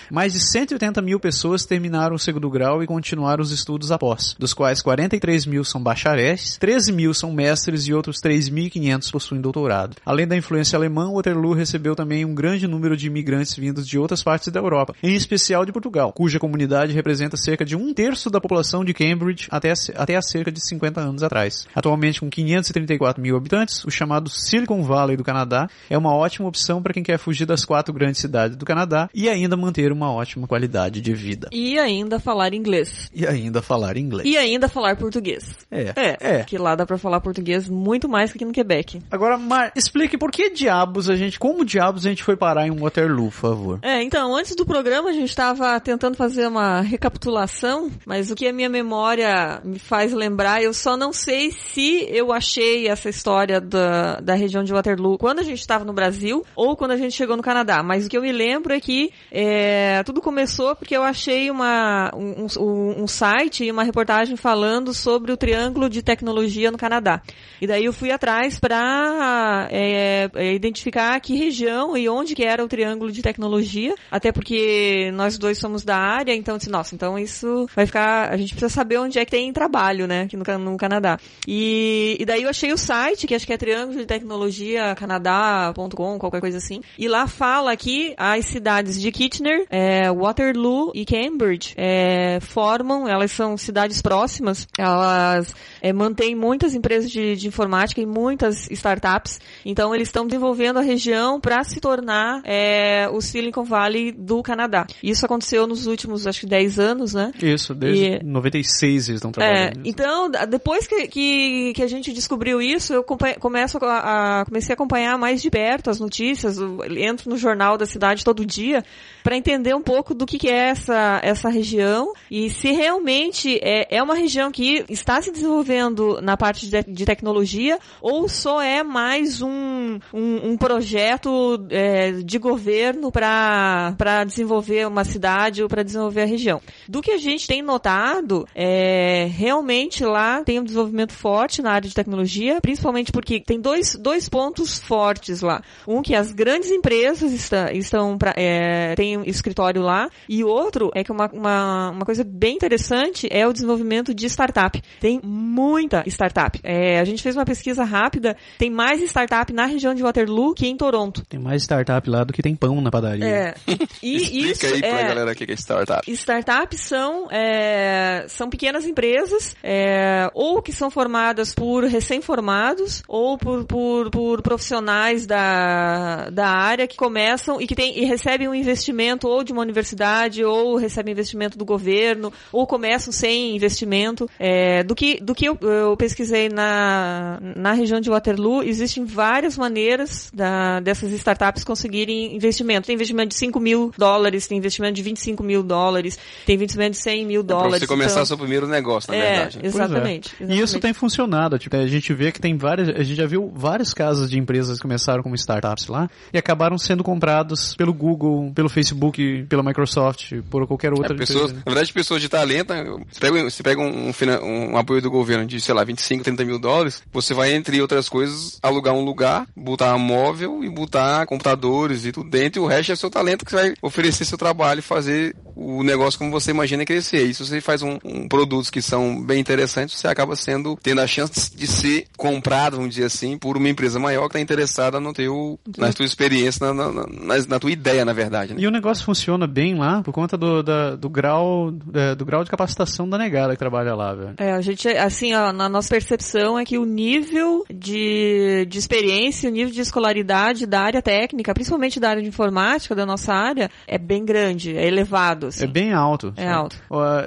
A: Mais de 180 mil pessoas terminaram o segundo grau e continuaram os estudos após, dos quais 43 mil são bacharéis, 13 mil são mestres e outros 3.500 possuem doutorado. Além da influência alemã, Waterloo recebeu também um grande número de imigrantes vindos de outras partes da Europa, em especial de Portugal, cuja comunidade representa cerca de um terço da população de Cambridge até, até há cerca de 50 anos atrás. Atualmente, com 534 mil habitantes, o chamado Silicon Valley do Canadá é uma ótima opção para quem quer fugir das quatro grandes cidades do Canadá e ainda manter uma ótima qualidade de vida.
B: E ainda falar inglês.
A: E ainda falar inglês.
B: E ainda falar português.
A: É,
B: É,
A: é.
B: que lá dá pra falar português muito mais que aqui no Quebec.
A: Agora, Mar, explique por que diabos a gente, como diabos a gente foi parar em Waterloo, por favor.
B: É, então, antes do programa a gente estava tentando fazer uma recapitulação, mas o que a minha memória me faz lembrar, eu só não sei se eu achei essa história da, da região de Waterloo quando a gente estava no Brasil ou quando a gente chegou no Canadá, mas o que eu me lembro é que é, é, tudo começou porque eu achei uma, um, um, um site e uma reportagem falando sobre o triângulo de tecnologia no Canadá. E daí eu fui atrás para é, é, identificar que região e onde que era o triângulo de tecnologia, até porque nós dois somos da área, então disse, nossa, então isso vai ficar, a gente precisa saber onde é que tem trabalho, né, aqui no, no Canadá. E, e daí eu achei o site, que acho que é triângulo de tecnologia canadá.com, qualquer coisa assim, e lá fala que as cidades de Kitchener, é, Waterloo e Cambridge é, formam, elas são cidades próximas, elas é, mantêm muitas empresas de, de informática e muitas startups, então eles estão desenvolvendo a região para se tornar é, o Silicon Valley do Canadá. Isso aconteceu nos últimos, acho que 10 anos, né?
A: Isso, desde e, 96 eles estão trabalhando.
B: É, então, depois que, que, que, a gente descobriu isso, eu começo a, a, comecei a acompanhar mais de perto as notícias, entro no jornal da cidade todo dia, para entender um pouco do que, que é essa, essa região e se realmente é, é uma região que está se desenvolvendo na parte de, de tecnologia ou só é mais um, um, um projeto é, de governo para desenvolver uma cidade ou para desenvolver a região. Do que a gente tem notado, é, realmente lá tem um desenvolvimento forte na área de tecnologia, principalmente porque tem dois, dois pontos fortes lá. Um que as grandes empresas está, estão pra, é, têm escritório lá, e outro é que uma, uma, uma coisa bem interessante é o desenvolvimento de startup. Tem muita startup. É, a gente fez uma pesquisa rápida, tem mais startup na região de Waterloo que em Toronto.
A: Tem mais startup lá do que tem pão na padaria.
B: É.
C: E Explica isso, aí pra é, galera o que é startup.
B: Startups são, é, são pequenas empresas, é, ou que são formadas por recém-formados, ou por, por, por profissionais da, da área que começam e que tem, e recebem um investimento ou de uma universidade, ou recebem investimento do governo, ou começam sem investimento. É, do que, do que eu, eu, pesquisei na, na região de Waterloo, existem várias maneiras da, dessas startups conseguirem investimento. Tem investimento de 5 mil dólares, tem investimento de 25 mil dólares, tem investimento de 100 mil dólares. É pra
C: você começar então... seu primeiro negócio, na
B: é,
C: verdade.
B: Exatamente, é. exatamente,
A: E isso tem funcionado. Tipo, a gente vê que tem várias, a gente já viu vários casos de empresas que começaram como startups lá e acabaram sendo comprados pelo Google, pelo Facebook, pela Microsoft, por qualquer outra
C: é, pessoas, Na verdade, pessoas de talento, você pega, você pega um, um, um, apoio do governo de, sei lá, 25, 30 mil dólares, você vai, entre outras coisas, alugar um lugar, botar móvel e botar computadores e tudo dentro, e o resto é seu talento que você vai oferecer seu trabalho e fazer o negócio como você imagina crescer. E se você faz um, um produtos que são bem interessantes, você acaba sendo, tendo a chance de ser comprado, vamos dizer assim, por uma empresa maior que está interessada no teu, na tua experiência, na, na, na, na tua ideia, na verdade. Né?
A: E o negócio funciona bem lá por conta do, da, do grau é, do grau de capacitação da negada que trabalha lá, velho.
B: É, a gente, assim, ó, na nossa percepção é que o nível de, de experiência, o nível de escolaridade da área técnica, principalmente da área de informática, da nossa área, é bem grande, é elevado. Assim.
A: É bem alto.
B: É sabe? alto.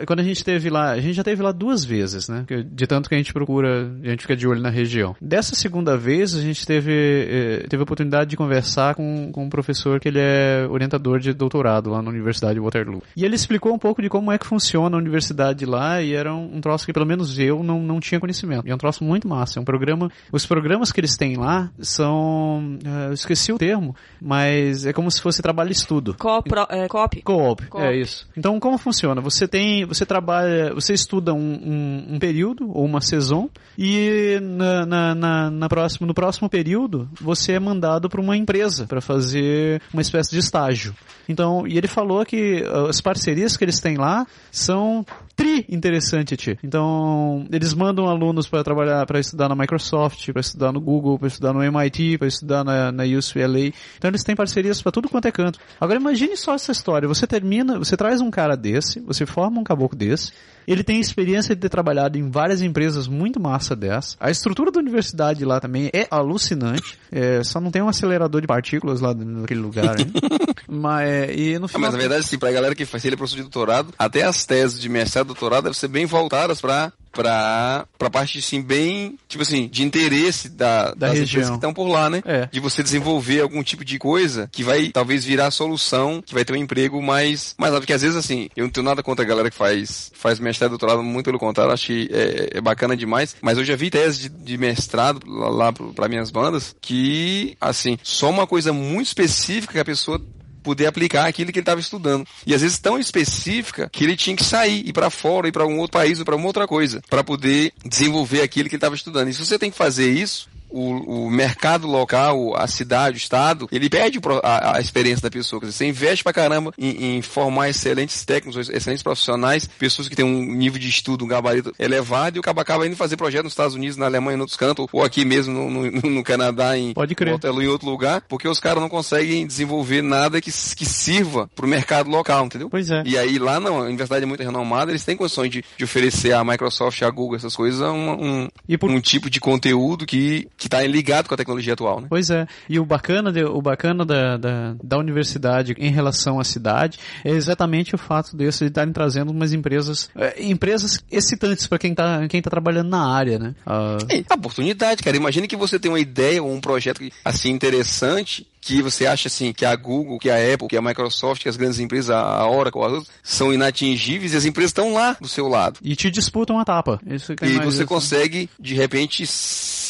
A: Quando a gente esteve lá, a gente já esteve lá duas vezes, né? De tanto que a gente procura, a gente fica de olho na região. Dessa segunda vez, a gente teve, eh, teve a oportunidade de conversar com, com um professor que ele é orientador de doutorado lá na Universidade de Waterloo. E ele explicou um pouco de como é que funciona a universidade lá e era um, um troço que pelo menos eu não, não tinha conhecimento. E é um troço muito massa. É um programa, os programas que eles têm lá são, uh, eu esqueci o termo, mas é como se fosse trabalho-estudo.
B: Co-op. É,
A: co-op. Co é isso. Então como funciona? Você tem, você trabalha, você estuda um, um, um período ou uma saison e na, na, na, na próximo, no próximo período você é mandado para uma empresa para fazer uma espécie de estágio. Então, e ele falou que uh, as parcerias que eles têm lá são tri interessante, tia. Então, eles mandam alunos para trabalhar, para estudar na Microsoft, para estudar no Google, para estudar no MIT, para estudar na, na UCLA. Então, eles têm parcerias para tudo quanto é canto. Agora, imagine só essa história. Você termina, você traz um cara desse, você forma um caboclo desse, ele tem experiência de ter trabalhado em várias empresas muito massa dessa. A estrutura da universidade lá também é alucinante. É, só não tem um acelerador de partículas lá naquele lugar, hein? mas, e no
C: final... Ah, mas na verdade, sim, pra galera que faz ele é professor de doutorado, até as teses de mestrado doutorado devem ser bem voltadas para pra, pra parte, assim, bem, tipo assim, de interesse da,
A: da
C: das
A: região.
C: empresas que estão por lá, né?
A: É.
C: De você desenvolver algum tipo de coisa que vai, talvez, virar solução, que vai ter um emprego mais, mais porque às vezes, assim, eu não tenho nada contra a galera que faz, faz mestrado e doutorado, muito pelo contrário, acho que é, é bacana demais, mas eu já vi tese de, de mestrado lá, lá para minhas bandas que, assim, só uma coisa muito específica que a pessoa poder aplicar aquilo que ele estava estudando. E às vezes tão específica que ele tinha que sair, ir para fora, ir para um outro país ou para uma outra coisa, para poder desenvolver aquilo que ele estava estudando. E se você tem que fazer isso, o, o, mercado local, a cidade, o estado, ele perde a, a experiência da pessoa. Quer dizer, você investe pra caramba em, em, formar excelentes técnicos, excelentes profissionais, pessoas que têm um nível de estudo, um gabarito elevado, e o cara acaba indo fazer projeto nos Estados Unidos, na Alemanha, em outros cantos, ou aqui mesmo no, no, no Canadá, em
A: Pode crer.
C: Outro, em outro lugar, porque os caras não conseguem desenvolver nada que, que sirva pro mercado local, entendeu?
A: Pois é.
C: E aí lá não, a universidade é muito renomada, eles têm condições de, de oferecer à Microsoft, à Google, essas coisas, um, um, por... um tipo de conteúdo que que está ligado com a tecnologia atual, né?
A: Pois é. E o bacana, de, o bacana da, da, da, universidade em relação à cidade é exatamente o fato de estarem trazendo umas empresas, é, empresas excitantes para quem está quem tá trabalhando na área, né?
C: Uh... É, a oportunidade, cara. Imagine que você tem uma ideia ou um projeto assim interessante que você acha assim que a Google, que a Apple, que a Microsoft, que as grandes empresas, a Oracle, as outras, são inatingíveis e as empresas estão lá do seu lado.
A: E te disputam a tapa. Isso
C: e você isso. consegue, de repente,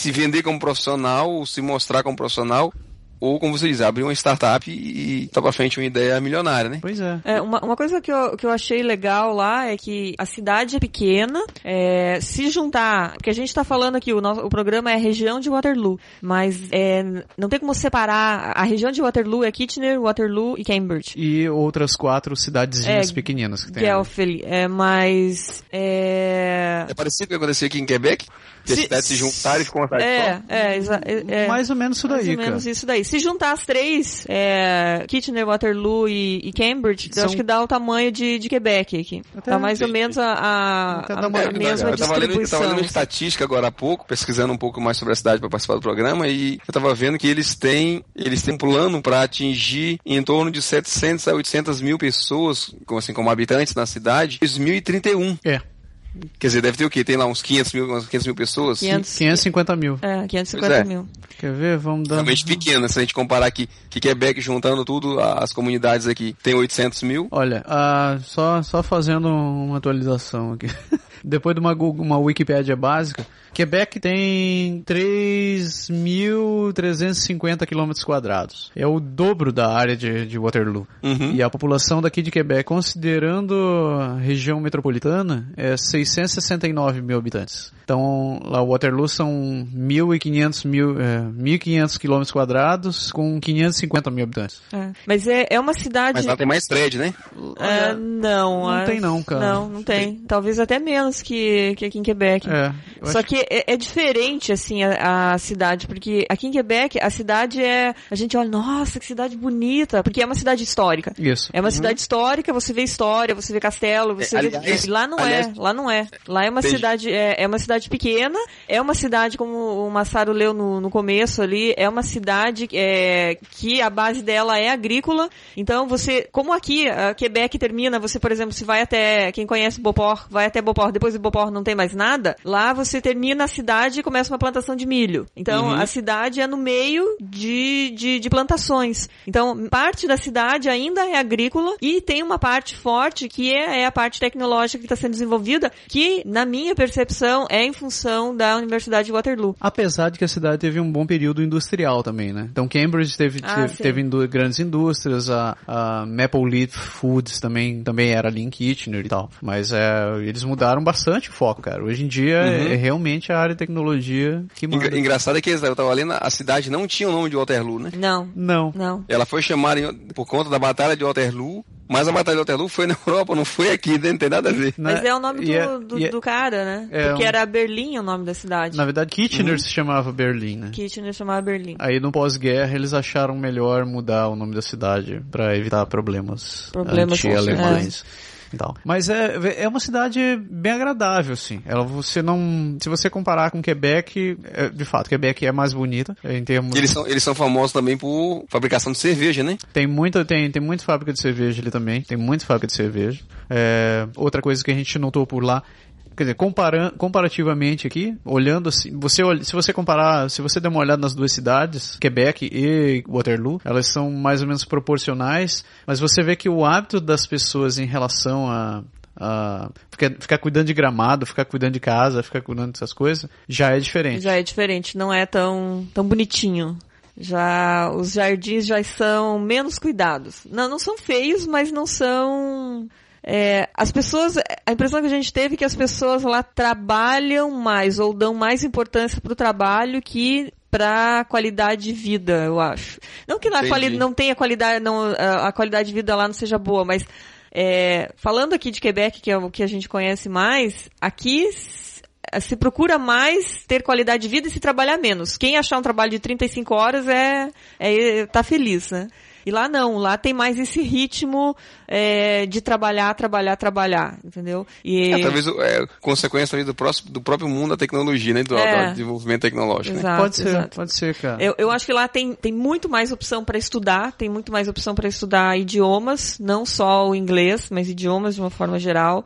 C: se vender como profissional, se mostrar como profissional ou, como você diz, abrir uma startup e tá pra frente uma ideia milionária, né?
A: Pois é.
B: é uma, uma coisa que eu, que eu achei legal lá é que a cidade é pequena, é, se juntar, porque a gente tá falando aqui, o, nosso, o programa é a região de Waterloo, mas é, não tem como separar, a região de Waterloo é Kitchener, Waterloo e Cambridge.
A: E outras quatro cidadezinhas é, pequeninas que tem.
B: Guelph, é, mas... É...
C: é parecido com o que aconteceu aqui em Quebec? Se juntaram e ficam uma cidade
B: é, é, é,
A: é, Mais ou menos isso daí,
B: Mais ou menos isso daí. Se juntar as três, é, Kitchener, Waterloo e, e Cambridge, São... eu acho que dá o tamanho de, de Quebec aqui. Até dá mais ou menos a, a, a, a mesma
C: eu
B: tava
C: lendo, eu tava lendo estatística agora há pouco, pesquisando um pouco mais sobre a cidade para participar do programa, e eu tava vendo que eles têm, eles têm um plano para atingir em torno de 700 a 800 mil pessoas, assim, como habitantes na cidade, em 2031.
A: É.
C: Quer dizer, deve ter o quê? Tem lá uns 500 mil, umas 500 mil pessoas?
A: 500, 550 mil.
B: É, 550 é. mil.
A: Quer ver? Vamos dar...
C: Realmente pequena, se a gente comparar aqui, que Quebec juntando tudo, as comunidades aqui tem 800 mil.
A: Olha, uh, só, só fazendo uma atualização aqui. Depois de uma, Google, uma Wikipédia básica, Quebec tem 3.350 km quadrados. É o dobro da área de, de Waterloo. Uhum. E a população daqui de Quebec, considerando a região metropolitana, é 669 mil habitantes. Então, lá Waterloo são 1.500 mil, é, 1.500 km quadrados com 550 mil habitantes.
B: É. Mas é, é uma cidade...
C: Mas lá tem mais prédio, né?
B: É, não.
A: Não tem não, cara.
B: Não, não tem. tem. Talvez até menos que, que aqui em Quebec.
A: É.
B: Só que é, é, diferente, assim, a, a, cidade, porque aqui em Quebec, a cidade é... A gente olha, nossa, que cidade bonita, porque é uma cidade histórica.
A: Isso.
B: É uma uhum. cidade histórica, você vê história, você vê castelo, você é, vê... Aliás, lá não aliás, é, lá não é. Lá é uma cidade, é, é uma cidade pequena, é uma cidade, como o Massaro leu no, no começo ali, é uma cidade é, que a base dela é agrícola, então você, como aqui, a Quebec termina, você, por exemplo, se vai até, quem conhece Beauport, vai até Beauport, depois de Beauport não tem mais nada, lá você termina a cidade e começa uma plantação de milho. Então, uhum. a cidade é no meio de, de, de, plantações. Então, parte da cidade ainda é agrícola e tem uma parte forte que é, é a parte tecnológica que está sendo desenvolvida, que, na minha percepção, é em função da Universidade de Waterloo.
A: Apesar de que a cidade teve um bom período industrial também, né? Então, Cambridge teve, ah, teve, teve indú grandes indústrias, a, a, Maple Leaf Foods também, também era ali em Kitchener e tal. Mas é, eles mudaram bastante o foco, cara. Hoje em dia uhum. é, é realmente a área de tecnologia que manda.
C: Engraçado é que eu tava lendo, a cidade não tinha o nome de Waterloo, né?
B: Não.
A: Não.
B: Não.
C: Ela foi chamada por conta da Batalha de Waterloo mas a Batalha de Waterloo foi na Europa, não foi aqui, né? não tem nada a ver.
B: Mas é o nome do, é, do, é, do, cara, né? É Porque um... era Berlim o nome da cidade.
A: Na verdade, Kitchener uhum. se chamava Berlim, né?
B: Kitchener se chamava Berlim.
A: Aí no pós-guerra eles acharam melhor mudar o nome da cidade para evitar problemas, problemas anti-alemães. É tal. Mas é, é uma cidade bem agradável, assim. Ela, você não, se você comparar com Quebec, é, de fato, Quebec é mais bonita em termos.
C: Eles são, eles são famosos também por fabricação de cerveja, né?
A: Tem muita, tem, tem muita fábrica de cerveja ali também. Tem muita fábrica de cerveja. É, outra coisa que a gente notou por lá quer dizer, comparativamente aqui, olhando assim, você, se você comparar, se você der uma olhada nas duas cidades, Quebec e Waterloo, elas são mais ou menos proporcionais, mas você vê que o hábito das pessoas em relação a Uh, ficar, ficar cuidando de gramado, ficar cuidando de casa, ficar cuidando dessas coisas, já é diferente.
B: Já é diferente, não é tão, tão bonitinho. Já os jardins já são menos cuidados. Não, não são feios, mas não são é, as pessoas, a impressão que a gente teve é que as pessoas lá trabalham mais ou dão mais importância para o trabalho que para a qualidade de vida, eu acho. Não que quali não tenha qualidade, não, a, a, qualidade de vida lá não seja boa, mas é, falando aqui de Quebec, que é o que a gente conhece mais, aqui se procura mais ter qualidade de vida e se trabalhar menos. Quem achar um trabalho de 35 horas é, é tá feliz, né? E lá não, lá tem mais esse ritmo é, de trabalhar, trabalhar, trabalhar, entendeu?
C: E... É, talvez é, consequência do, próximo, do próprio mundo da tecnologia, né? Do, é. do desenvolvimento tecnológico.
A: Né? Exato,
C: né?
A: Pode ser, exato. pode ser, cara.
B: Eu, eu acho que lá tem, tem muito mais opção para estudar, tem muito mais opção para estudar idiomas, não só o inglês, mas idiomas de uma forma geral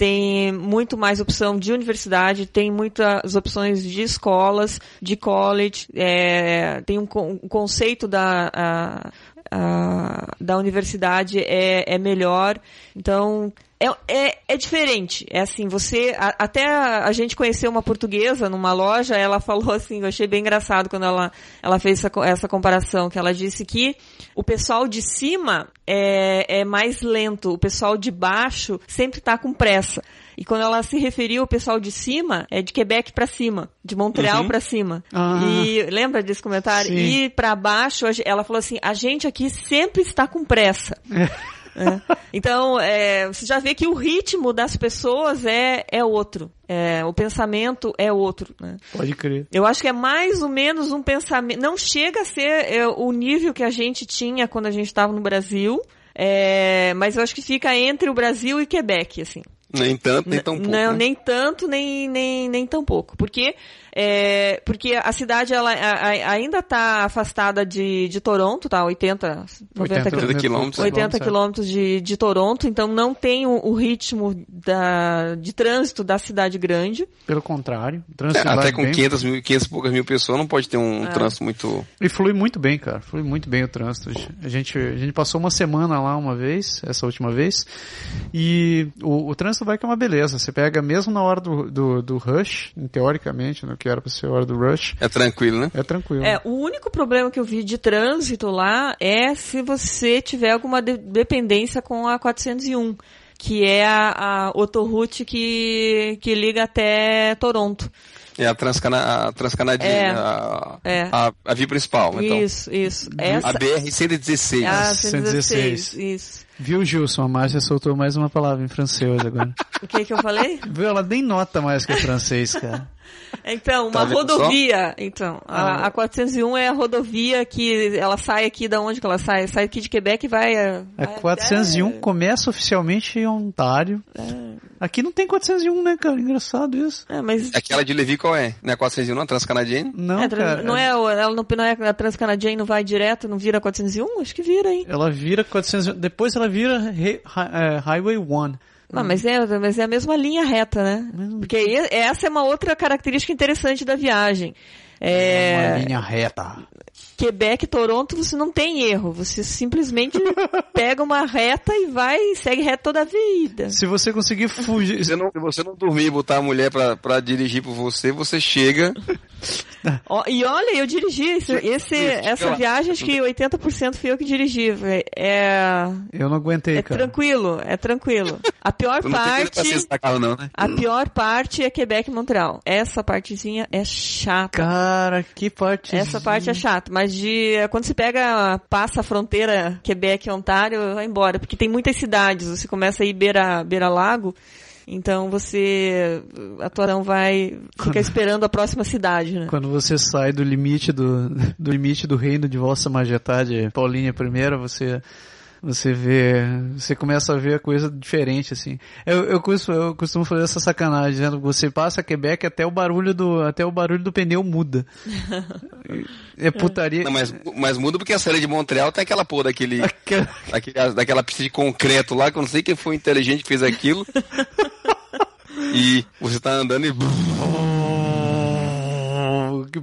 B: tem muito mais opção de universidade, tem muitas opções de escolas, de college, é, tem um, um conceito da, a, a, da universidade é, é melhor. Então, é, é, é, diferente. É assim, você. A, até a, a, gente conheceu uma portuguesa numa loja, ela falou assim, eu achei bem engraçado quando ela, ela fez essa, essa comparação, que ela disse que o pessoal de cima é, é mais lento, o pessoal de baixo sempre está com pressa. E quando ela se referiu ao pessoal de cima, é de Quebec para cima, de Montreal uhum. para cima. Ah. E lembra desse comentário? Sim. E para baixo, ela falou assim: a gente aqui sempre está com pressa. É. Então, é, você já vê que o ritmo das pessoas é, é outro. É, o pensamento é outro. Né?
A: Pode crer.
B: Eu acho que é mais ou menos um pensamento. Não chega a ser é, o nível que a gente tinha quando a gente estava no Brasil, é, mas eu acho que fica entre o Brasil e Quebec, assim.
C: Nem tanto, nem tão pouco.
B: Não,
C: né?
B: nem tanto, nem, nem, nem tão pouco. Porque, é, porque a cidade ela, a, a, ainda está afastada de, de Toronto, tá? 80, 90 80 quilômetros. 80 quilômetros de, de Toronto, então não tem o, o, ritmo da, de trânsito da cidade grande.
A: Pelo contrário.
C: É, até com bem... 500, mil, 500 e poucas mil pessoas não pode ter um é. trânsito muito...
A: E flui muito bem, cara. Flui muito bem o trânsito. A gente, a gente passou uma semana lá uma vez, essa última vez, e o, o trânsito vai que é uma beleza. Você pega mesmo na hora do, do, do rush, teoricamente, no que era para ser a hora do rush.
C: É tranquilo, né?
A: É tranquilo.
B: É, o único problema que eu vi de trânsito lá é se você tiver alguma de dependência com a 401 que é a, a Autoroute que, que liga até Toronto.
C: É a, Transcana, a Transcanadinha, é, a, é. A, a, via principal. Então.
B: Isso, isso.
C: Essa... A BR-116.
B: Ah, 116, isso.
A: Viu, Gilson? A Márcia soltou mais uma palavra em francês agora.
B: o que que eu falei?
A: Viu? Ela nem nota mais que é francês, cara.
B: Então, uma tá rodovia. Então, a, ah. a 401 é a rodovia que ela sai aqui da onde que ela sai? Sai aqui de Quebec e vai.
A: A, a 401 até... começa oficialmente em Ontário. É. Aqui não tem 401, né, cara? Engraçado isso.
B: É, mas...
C: Aquela de Levi qual é? Não é 401, não? Transcanadienne?
A: Não,
B: é,
A: cara.
B: Não é, ela não, não é a Transcanadienne, não vai direto, não vira 401? Acho que vira, hein?
A: Ela vira 401, depois ela vira é, Highway 1.
B: Não, mas é, mas é a mesma linha reta, né? Porque essa é uma outra característica interessante da viagem.
A: É, é uma linha reta.
B: Quebec, Toronto, você não tem erro. Você simplesmente pega uma reta e vai e segue reta toda a vida.
A: Se você conseguir fugir.
C: Se não, se você não dormir e botar a mulher pra, pra dirigir por você, você chega.
B: E olha, eu dirigi. Esse, esse essa viagem, acho que 80% fui eu que dirigi. É.
A: Eu não aguentei,
B: é
A: cara.
B: tranquilo, é tranquilo. A pior parte. Carro, não, né? A pior parte é Quebec e Montreal. Essa partezinha é chata.
A: Cara, que parte.
B: Essa parte é chata, mas de quando você pega, passa a fronteira Quebec e Ontário, vai embora, porque tem muitas cidades, você começa a ir beira, beira lago, então você, a Torão vai ficar esperando a próxima cidade, né?
A: Quando você sai do limite do, do limite do reino de Vossa Majestade Paulinha I, você você vê, você começa a ver a coisa diferente, assim. Eu, eu, costumo, eu costumo fazer essa sacanagem, dizendo que você passa Quebec até o barulho do, até o barulho do pneu muda. é putaria.
C: Não, mas, mas muda porque a série de Montreal tem aquela porra daquele, aquela... daquele, daquela pista de concreto lá, que eu não sei quem foi inteligente que fez aquilo. e você tá andando e...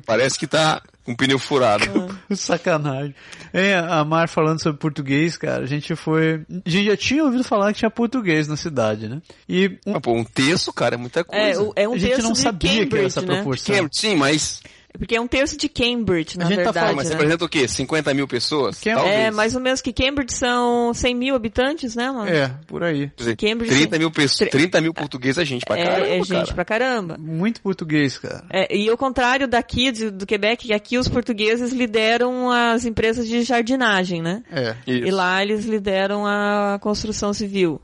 C: Parece que tá com pneu furado.
A: Sacanagem. É, a Mar falando sobre português, cara, a gente foi. A gente já tinha ouvido falar que tinha português na cidade, né?
C: E. Um... Ah, pô, um terço, cara, é muita coisa.
B: É, é um
A: a gente não sabia
B: Cambridge,
A: que era essa
B: né?
A: proporção.
C: sim, mas
B: Porque é um terço de Cambridge, na
A: A gente tá
B: verdade.
A: falando,
C: Mas
B: né?
C: representa o quê? 50 mil pessoas?
A: É-
B: mais ou menos que Cambridge são 100 mil habitantes, né, mano?
A: É, por aí.
C: Quer dizer,
B: Cambridge-
C: 30 mil pessoas,
B: Tri-
C: 30 mil portugueses é gente pra
B: É,
C: caramba,
B: é gente
C: cara.
B: pra caramba.
A: Muito português, cara.
B: É, e ao contrário daqui, de- do Quebec, que aqui os portugueses lideram as empresas de jardinagem, né?
A: É.
C: Isso.
B: E lá eles lideram a construção civil.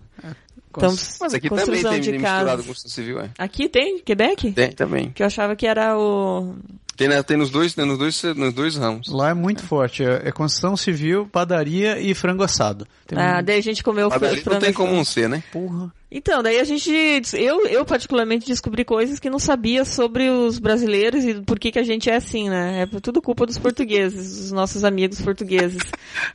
B: Então,
C: Mas aqui também
B: construção
C: tem
B: de
C: misturado construção civil, é.
B: Aqui tem, Quebec?
C: Tem também.
B: Que eu achava que era o...
C: Tem, na- tem nos dois, tem nos dois, nos dois ramos.
A: Lá é muito forte. É, é construção civil, padaria e frango assado. Tem
B: Ah,
A: um-
B: daí a gente comeu
C: Mas ali não
B: frango
C: tem como não ser, né?
A: Porra.
B: Então, daí a gente, eu, eu particularmente descobri coisas que não sabia sobre os brasileiros e por que que a gente é assim, né? É tudo culpa dos portugueses, dos nossos amigos portugueses.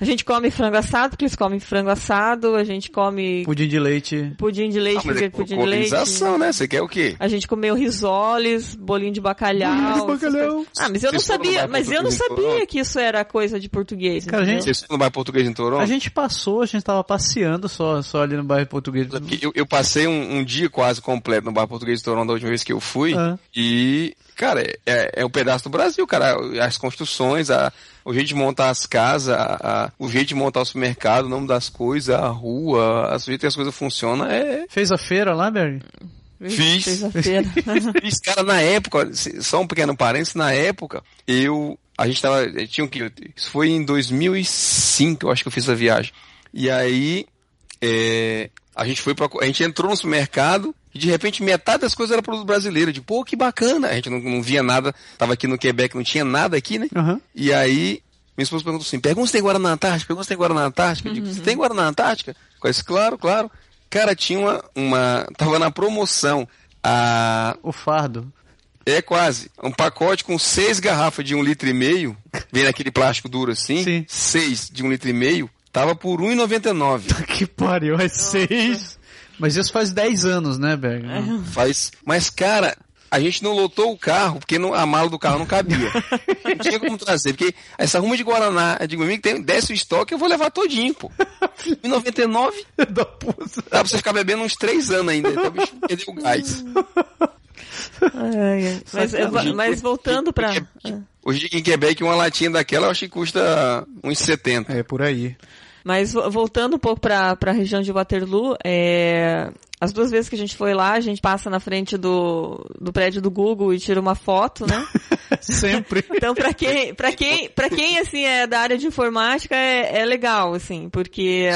B: A gente come frango assado porque eles comem frango assado, a gente come
A: Pudim de leite.
B: pudim de leite
C: Ah,
B: porque
C: é
B: pudim de leite.
C: colonização, né? Você quer o quê?
B: A gente comeu risoles, bolinho de bacalhau.
A: Bolinho de bacalhau.
B: Ah, mas eu não
C: Vocês
B: sabia, mas eu não sabia que isso era coisa de português.
A: Cara,
B: entendeu?
C: Vocês foram no bairro português em Toronto?
A: A gente passou, a gente tava passeando só, só ali no bairro português.
C: Eu, eu passei um, um dia quase completo no bar português de Toronto da última vez que eu fui.
A: Ah.
C: E, cara, é, é um pedaço do Brasil, cara. As construções, a, o jeito de montar as casas, a- a- o jeito de montar o supermercado, o nome das coisas, a rua, o jeito que as coisas funcionam é.
A: Fez a feira lá, Berg?
C: Fiz.
B: Sexta-feira.
C: Fiz, cara, na época, só um pequeno parênteses, na época, eu. A gente tava. eh, Tinha um que. Isso foi em 2005, eu acho que eu fiz a viagem. E aí. é, a gente foi pra. A gente entrou no supermercado e de repente metade das coisas era produto brasileiro. De pô, que bacana. A gente não, não via nada. Tava aqui no Quebec, não tinha nada aqui, né?
A: Aham.
C: E aí, minha esposa perguntou assim: pergunta se tem Guaraná Antártica, pergunta se tem Guaraná Antártica. Eu digo, você tem Guaraná Antártica? Eu disse, claro, claro. Cara, tinha uma, uma. Tava na promoção. A,
A: O fardo.
C: é quase. Um pacote com seis garrafas de um litro e meio, vem naquele plástico duro assim,
A: Sim.
C: seis de um litro e meio, tava por R$ 1,99.
A: Que pariu, é seis. Mas isso faz 10 anos, né, Berg?
C: Faz. Mas, cara, a gente não lotou o carro, porque não- a mala do carro não cabia. não tinha como trazer, porque essa ruma de Guaraná, eu digo, amigo, tem, desce o estoque, eu vou levar todinho, pô. R$ 1,99,
A: da puta.
C: dá pra você ficar bebendo uns três anos ainda, então o bicho perdeu o gás.
B: Ai, ai. Mas,
C: Sacanagem.
B: mas voltando pra...
C: Hoje em Quebec, uma latinha daquela, eu acho que custa uns 70.
A: É, por aí.
B: Mas vo- voltando um pouco para a região de Waterloo, é, as duas vezes que a gente foi lá, a gente passa na frente do, do prédio do Google e tira uma foto, né?
A: Sempre.
B: Então, para quem, para quem, para quem assim é da área de informática é, é legal, assim, porque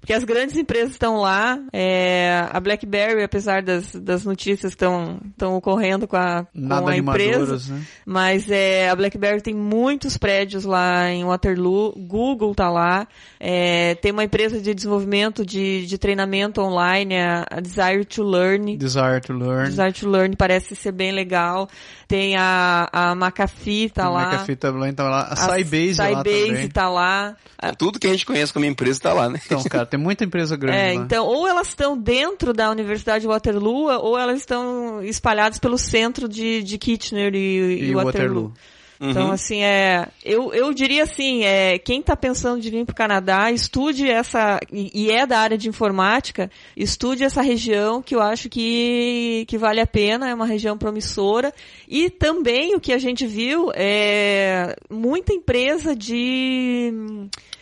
B: porque as grandes empresas estão lá, é, a BlackBerry, apesar das, das notícias estão estão ocorrendo com a, com
A: Nada
B: a empresa,
A: né?
B: mas é, a BlackBerry tem muitos prédios lá em Waterloo, Google tá lá, é, tem uma empresa de desenvolvimento de, de treinamento online, a, a Desire to Learn.
A: Desire to learn.
B: Desire to Learn parece ser bem legal. Tem a, a McAfee tá lá.
A: McAfee também tá lá. A Sybase lá
B: Sybase
A: também.
B: tá lá.
C: Tudo que a gente conhece como empresa tá lá, né?
A: Então, cara, tem muita empresa grande
B: É,
A: lá.
B: então, ou elas estão dentro da Universidade de Waterloo, ou elas estão espalhadas pelo centro de, de Kitchener e,
A: E
B: e Waterloo.
A: Waterloo.
B: Então,
C: Uhum.
B: assim, é, eu, eu diria assim, é, quem está pensando de vir para o Canadá, estude essa, e, e é da área de informática, estude essa região que eu acho que, que vale a pena, é uma região promissora. E também o que a gente viu é muita empresa de,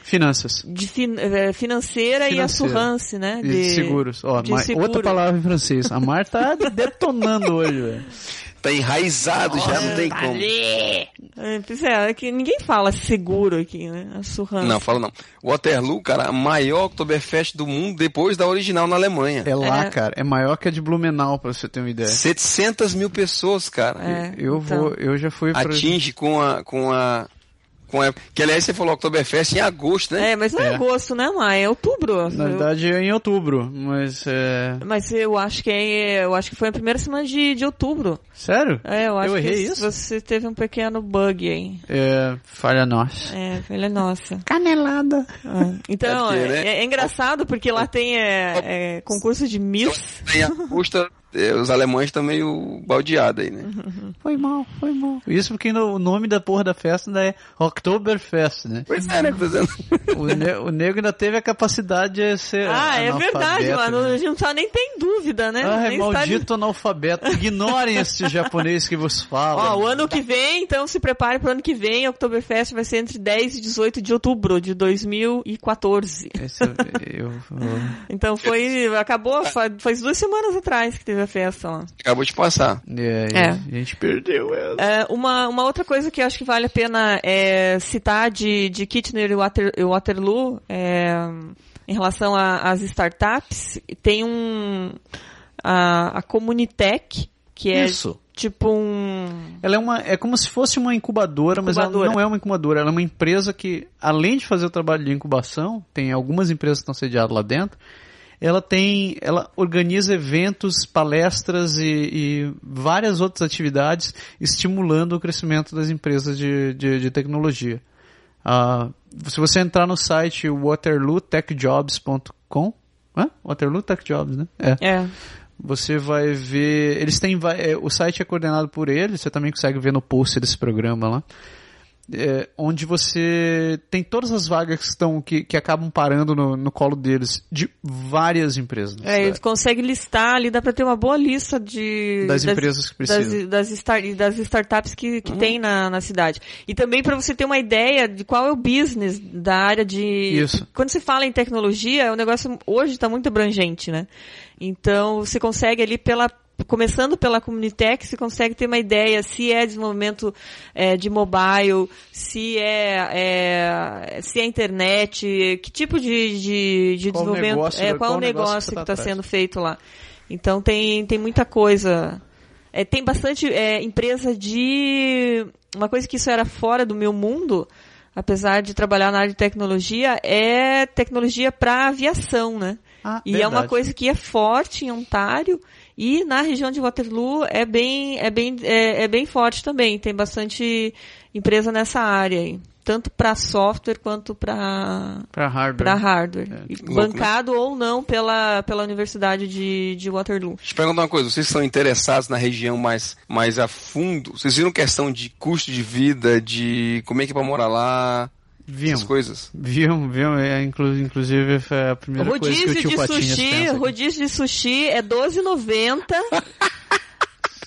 A: Finanças.
B: de fin- financeira, e
A: Financeira.
B: assurance, né?
A: E de seguros. Ó,
B: de
A: mas
B: seguro.
A: outra palavra em francês. A Mar tá detonando hoje, velho.
C: Tá enraizado já, não tem como.
B: É, é, é que ninguém fala seguro aqui, né? Assurance.
C: Não, fala não. Waterloo, cara, a maior Oktoberfest do mundo depois da original na Alemanha.
A: É lá,
B: É.
A: cara. É maior que a de Blumenau, pra você ter uma ideia.
C: 700 mil pessoas, cara.
B: É,
A: Eu
B: então.
A: vou, eu já fui pra...
C: Atinge com a, com a, com a, que aliás você falou Oktoberfest em agosto, né?
B: É, mas não é,
A: É.
B: agosto, né, Maia? É outubro.
A: Na
B: Eu-
A: verdade é em outubro, mas é...
B: Mas eu acho que é, eu acho que foi a primeira semana de, de outubro.
A: Sério?
B: É, eu acho
A: errei
B: que
A: isso?
B: você teve um pequeno bug aí.
A: É... Falha nossa.
B: É, filha nossa.
A: Canelada.
B: Ah, Então,
C: É porque, né?
B: é- é engraçado porque lá tem é, é, concurso de Miss.
C: Em agosto, os alemães estão meio baldeados aí, né?
A: Foi mal, foi mal. Isso porque no- o nome da porra da festa ainda é Oktoberfest, né?
C: Pois é, né? Dizendo.
A: O, ne o nego ainda teve a capacidade de ser
B: Ah, é verdade,
A: analfabeto,
B: mano.
A: né?
B: A gente não tá, nem tem dúvida, né?
A: Ah, é
B: Nem está-
A: maldito analfabeto. Ignorem esse japonês que vos fala.
B: Ó, o ano que vem, então se prepare pro ano que vem, Oktoberfest vai ser entre 10 e 18 de outubro de 2014.
A: Esse eu, eu- eu-
B: Então foi, acabou, fa- faz duas semanas atrás que teve a festa lá.
C: Acabou de passar.
A: é,
B: É.
A: A gente perdeu ela.
B: É, uma, uma outra coisa que eu acho que vale a pena é, citar de, de Kitchener e Water, Waterloo, é, em relação às startups, tem um, a, a Comunitech, que é
A: Isso.
B: tipo um...
A: Ela é uma, é como se fosse uma incubadora, mas ela
B: Incubadora.
A: não é uma incubadora. Ela é uma empresa que, além de fazer o trabalho de incubação, tem algumas empresas que estão sediadas lá dentro. Ela tem, ela organiza eventos, palestras e, e várias outras atividades estimulando o crescimento das empresas de, de, de tecnologia. Ah, se você entrar no site waterlootechjobs.com, Hã? Waterloo Tech Jobs, né? É.
B: É,
A: Você vai ver. Eles têm. é, o site é coordenado por eles, você também consegue ver no post desse programa lá. É, onde você tem todas as vagas que estão que, que acabam parando no, no colo deles de várias empresas.
B: é, ele
A: cidade.
B: consegue listar ali, dá pra ter uma boa lista de...
A: Das empresas que precisam.
B: Das, das, star- das startups que,
A: Uhum.
B: que tem na, na cidade. E também para você ter uma ideia de qual é o business da área de...
A: Isso.
B: Quando se fala em tecnologia, o negócio hoje está muito abrangente, né? Então, você consegue ali pela... Começando pela Comunitech, você consegue ter uma ideia se é desenvolvimento é, de mobile, se é, é- se é internet, que tipo de, de, de
A: Qual
B: desenvolvimento,
A: negócio-
B: é, qual, o
A: negócio que
B: que
A: tá
B: está
A: atrás.
B: sendo feito lá. Então tem, tem muita coisa. É, tem bastante é, empresa de. Uma coisa que isso era fora do meu mundo, apesar de trabalhar na área de tecnologia, é tecnologia para aviação, né?
A: Ah,
B: E é uma
A: verdade.
B: coisa que é forte em Ontário e na região de Waterloo é bem, é bem, é, é bem forte também. Tem bastante empresa nessa área aí. Tanto para software quanto para
A: hardware.
B: para hardware. E
C: louco, né?
B: bancado ou não pela, pela Universidade de, de Waterloo.
C: Deixa eu perguntar uma coisa, vocês são interessados na região mais, mais a fundo? Vocês viram questão de custo de vida, de como é que é pra morar lá,
A: Viam.
C: essas coisas?
A: Viam, viam. É, inclu- inclusive foi a primeira coisa que o
B: Rodízio
A: tio
B: de
A: Patinhas
B: sushi,
A: pensa. aqui.
B: rodízio de sushi é 12,90.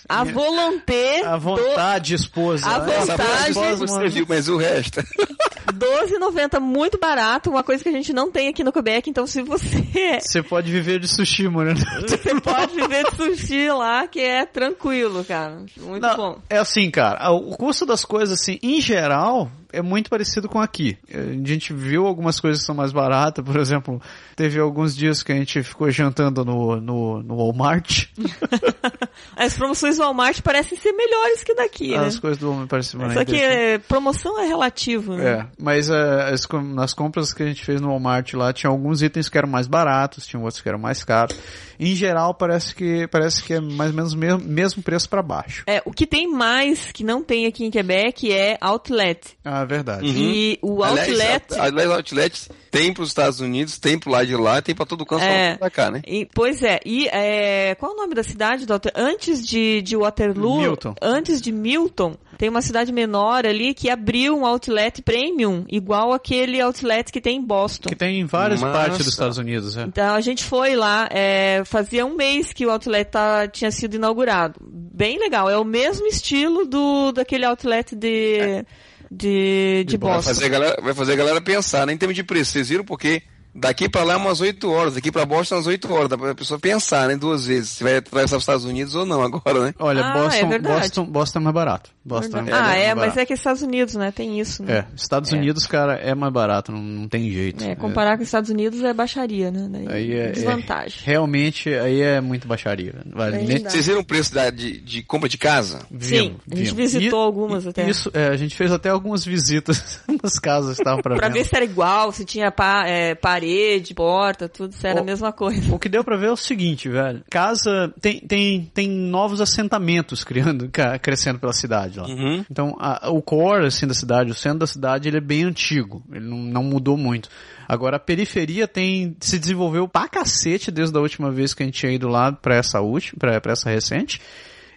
B: A volonté,
A: A vontade, esposa.
B: A vontade-
A: esposa,
C: Você viu, mas o resto.
B: 12,90, muito barato, uma coisa que a gente não tem aqui no Quebec, então se você
A: Você pode viver de sushi, mano.
B: você pode viver de sushi lá, que é tranquilo, cara. Muito
A: Não,
B: bom.
A: É assim, cara, o custo das coisas, assim, em geral, é muito parecido com aqui. A gente viu algumas coisas que são mais baratas, por exemplo, teve alguns dias que a gente ficou jantando no, no, no Walmart.
B: As promoções do Walmart parecem ser melhores que daqui, né?
A: As coisas do Walmart parecem mais
B: Só que
A: interessantes.
B: é, promoção é relativo, né?
A: É, mas é, as nas compras que a gente fez no Walmart lá, tinha alguns itens que eram mais baratos, tinha outros que eram mais caros. Em geral, parece que parece que é mais ou menos o mesmo, mesmo preço para baixo.
B: É, o que tem mais que não tem aqui em Quebec é outlet.
A: Ah, verdade.
B: E o
C: Aliás,
B: outlet.
C: a- Aliás, outlet tem pros Estados Unidos, tem pro lado de lá, tem pra todo canto
B: É.
C: pra cá, né?
B: E- pois é, e é, qual é o nome da cidade, doutor? Antes de, de Waterloo,
A: Milton.
B: antes de Milton, tem uma cidade menor ali que abriu um outlet premium, igual aquele outlet que tem em Boston.
A: Que tem em várias
C: Massa.
A: partes dos Estados Unidos, é.
B: Então a gente foi lá, é, fazia um mês que o outlet tá- tinha sido inaugurado. Bem legal, é o mesmo estilo do daquele outlet de, de, de,
C: Vai
B: Boston.
C: fazer, a galera, vai fazer a galera pensar, né? Em termos de preço, vocês viram? Porque daqui pra lá é umas 8 horas, daqui pra Boston é umas 8 horas. Dá pra pessoa pensar, né? Duas vezes, se vai atravessar os Estados Unidos ou não agora, né?
A: Olha,
B: Ah, é
A: Boston,
B: verdade.
A: Boston, Boston é mais barato. Boston
B: ah,
A: mais
B: é, mas é que Estados Unidos, né? Tem isso, né?
A: É, Estados
B: É.
A: Unidos, cara, é mais barato, não, não tem jeito.
B: É, comparar com os Estados Unidos é baixaria, né? Daí,
A: Aí é,
B: desvantagem.
A: é- realmente, aí é muito baixaria. Vale, nem-.
C: Vocês viram o preço da, de, de compra de casa?
B: Sim, a gente
A: vimos.
B: visitou
A: E-
B: algumas até.
A: Isso, é, a gente fez até algumas visitas nas casas que estavam pra,
B: Pra ver se era igual, se tinha pa- é, parede, porta, tudo, se era a
A: Ó,
B: mesma coisa.
A: O que deu pra ver é o seguinte, velho. Casa tem, tem, tem novos assentamentos criando, crescendo pela cidade. Cidade lá.
C: Uhum.
A: Então, a- o core, assim, da cidade, o centro da cidade, ele é bem antigo. Ele não, não mudou muito. Agora, a periferia tem, se desenvolveu pra cacete desde a última vez que a gente tinha ido lá pra essa última, pra, pra essa recente.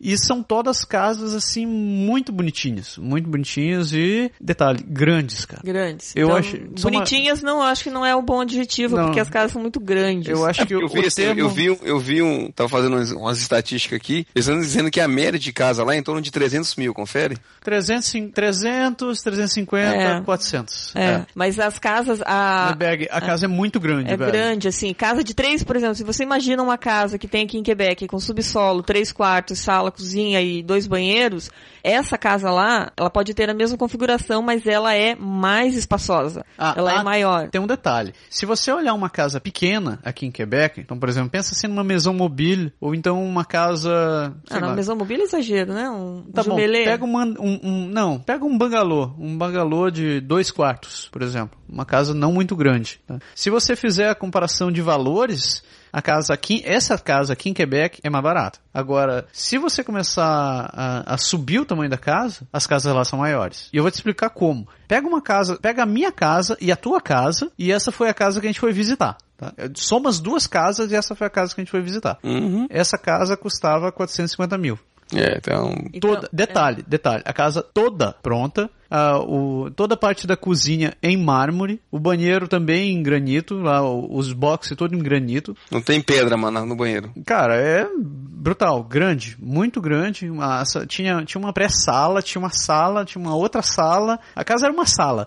A: E são todas casas, assim, muito bonitinhas. Muito bonitinhas e, detalhe, grandes, cara.
B: Grandes.
A: Eu
B: Então,
A: acho- são uma-
B: Bonitinhas não, acho que não é um bom adjetivo,
A: Não.
B: porque as casas são muito grandes.
A: Eu acho que
C: Eu
A: o,
C: vi,
A: o
C: assim,
A: termo...
C: eu vi, um- eu vi um, tava fazendo umas, umas estatísticas aqui, eles estão dizendo que a média de casa lá é em torno de 300 mil, confere?
A: 300, 300 350,
B: É.
A: 400.
B: É, mas as casas, a,
A: Berg, a casa é muito grande,
B: É
A: velho.
B: grande, assim. Casa de três, por exemplo, se você imagina uma casa que tem aqui em Quebec com subsolo, três quartos, sala, cozinha e dois banheiros, essa casa lá, ela pode ter a mesma configuração, mas ela é mais espaçosa.
A: Ah,
B: ela é
A: ah,
B: maior.
A: Tem um detalhe. Se você olhar uma casa pequena aqui em Quebec, então, por exemplo, pensa assim numa maison mobile, ou então uma casa...
B: Ah, não,
A: lá.
B: maison mobile é exagero, né? Um
A: Tá bom,
B: jumelê.
A: pega uma, um, um- não, pega um bangalô, um bangalô de dois quartos, por exemplo, uma casa não muito grande. tá? Se você fizer a comparação de valores, a casa aqui, essa casa aqui em Quebec é mais barata. Agora, se você começar a, a subir o tamanho da casa, as casas lá são maiores. E eu vou te explicar como. Pega uma casa, pega a minha casa e a tua casa, e essa foi a casa que a gente foi visitar. Tá? Soma as duas casas e essa foi a casa que a gente foi visitar.
C: Uhum.
A: Essa casa custava 450 mil.
C: É, então.
B: Então,
A: Toda, detalhe, detalhe, a casa toda pronta, ah, o, toda a parte da cozinha em mármore, o banheiro também em granito, lá, os boxes todo em granito.
C: Não tem pedra, mano, no banheiro.
A: Cara, é brutal, grande, muito grande. Uma- tinha, tinha uma pré-sala, tinha uma sala, tinha uma outra sala. A casa era uma sala.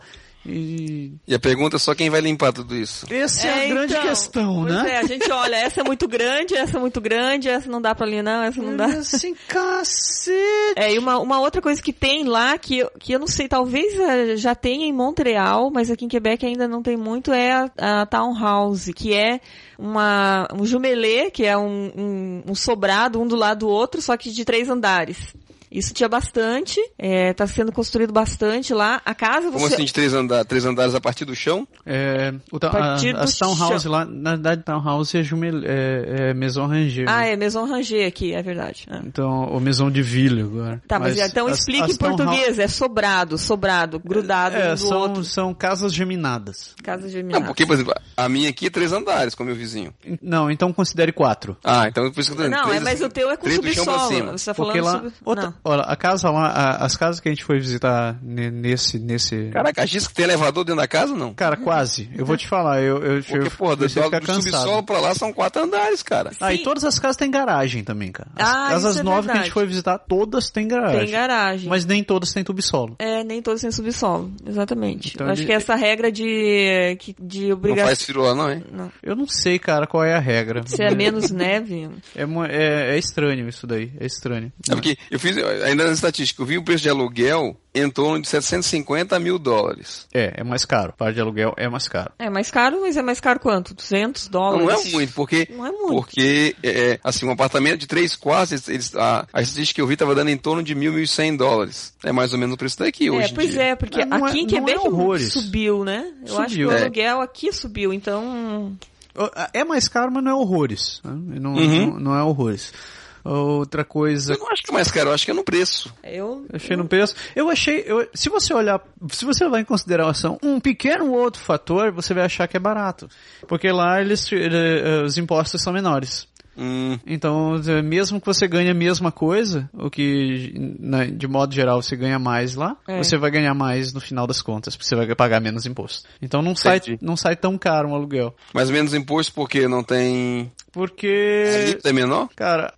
A: E
C: E a pergunta é só quem vai limpar tudo isso.
A: essa é, a grande
B: então,
A: questão,
B: pois
A: né?
B: É, a gente olha, essa é muito grande, essa é muito grande, essa não dá pra ali não, essa não dá.
A: Assim, cacete.
B: É, e uma, uma outra coisa que tem lá, que, eu- que eu não sei, talvez eh, já tenha em Montreal, mas aqui em Quebec ainda não tem muito, é a, a Townhouse, que é uma, um jumelê, que é um, um, um sobrado, um do lado do outro, só que de três andares. Isso tinha bastante, é, tá sendo construído bastante lá. A casa
C: Como
B: você...
C: assim, de três, andar, três andares a partir do chão?
A: É, o, ta-
B: A partir
A: a,
B: do
A: townhouse
B: chão.
A: lá, na verdade, townhouse é, jumel, é, é maison ranger.
B: Ah,
A: né?
B: é Maison Ranger aqui, é verdade. Ah.
A: Então, o maison de ville agora.
B: Tá, mas, então
A: as-
B: explique
A: as
B: em
A: townhouse-
B: português, é sobrado, sobrado, grudado
A: É,
B: um
A: são,
B: outro.
A: são casas geminadas.
B: Casa de
C: Não, porque, por exemplo, a minha aqui é três andares, com o meu vizinho.
A: Não, então considere quatro.
C: Ah, então por isso que eu tô dizendo.
B: Não,
C: três,
B: é, mas o teu é com subsolo.
C: cima.
B: Você tá
A: Porque
B: falando
A: lá,
B: sobre...
A: outra. Olha, a casa lá, a- as casas que a gente foi visitar ne- nesse, nesse,
C: Caraca, diz que tem elevador dentro da casa, não?
A: cara, quase. Eu vou te falar, eu, eu,
C: Porque,
A: eu
C: porra, do,
A: a
C: do, do subsolo pra lá são quatro andares, cara.
A: Ah, e
B: Sim.
A: todas as casas têm garagem também, cara. As
B: Ah,
A: casas
B: isso é
A: novas que a gente foi visitar, todas têm garagem.
B: Tem garagem.
A: Mas nem todas têm subsolo.
B: É, nem todos têm subsolo. Exatamente.
A: Então
B: Eu acho
A: ele-
B: que essa regra de, que- de
C: Não
B: obrigação...
C: faz firula, não, hein?
A: Eu não sei, cara, qual é a regra.
B: Se é menos neve...
A: É, é, é estranho isso daí, é estranho.
C: É porque eu fiz, ainda na estatística, eu vi o preço de aluguel em torno de 750 mil dólares.
A: É, é mais caro. Parte de aluguel é mais caro.
B: É mais caro, mas é mais caro quanto? 200
C: Não,
B: dólares?
C: não é muito, porque,
B: Não é muito.
C: porque é, assim, um apartamento de três quartos, eles, a, a estatística que eu vi estava dando em torno de mil, mil e cem dólares. É mais ou menos o preço daqui hoje
B: É,
C: em
B: pois
C: dia.
B: é, porque
A: não é-
B: aqui em
A: é
B: Quebec
A: horrores.
B: subiu, né? Eu acho que
A: Subiu.
B: o
C: É.
B: aluguel aqui subiu, então...
A: É mais caro, mas não é horrores. né? Não,
C: Uhum.
A: não, não é horrores. Outra coisa.
C: Eu não acho que é mais caro, eu acho que é no preço.
B: Eu,
A: Eu achei no preço. Eu achei. eu- se você olhar. Se você levar em consideração um pequeno outro fator, você vai achar que é barato. Porque lá eles, ele- os impostos são menores.
C: Hum,
A: Então, eh, mesmo que você ganhe a mesma coisa, o que de modo geral você ganha mais lá,
B: É.
A: você vai ganhar mais no final das contas, porque você vai pagar menos imposto. Então não sai, não sai tão caro um aluguel.
C: mais menos imposto porque não tem. A
A: Porque
C: alíquota é menor?
A: Cara,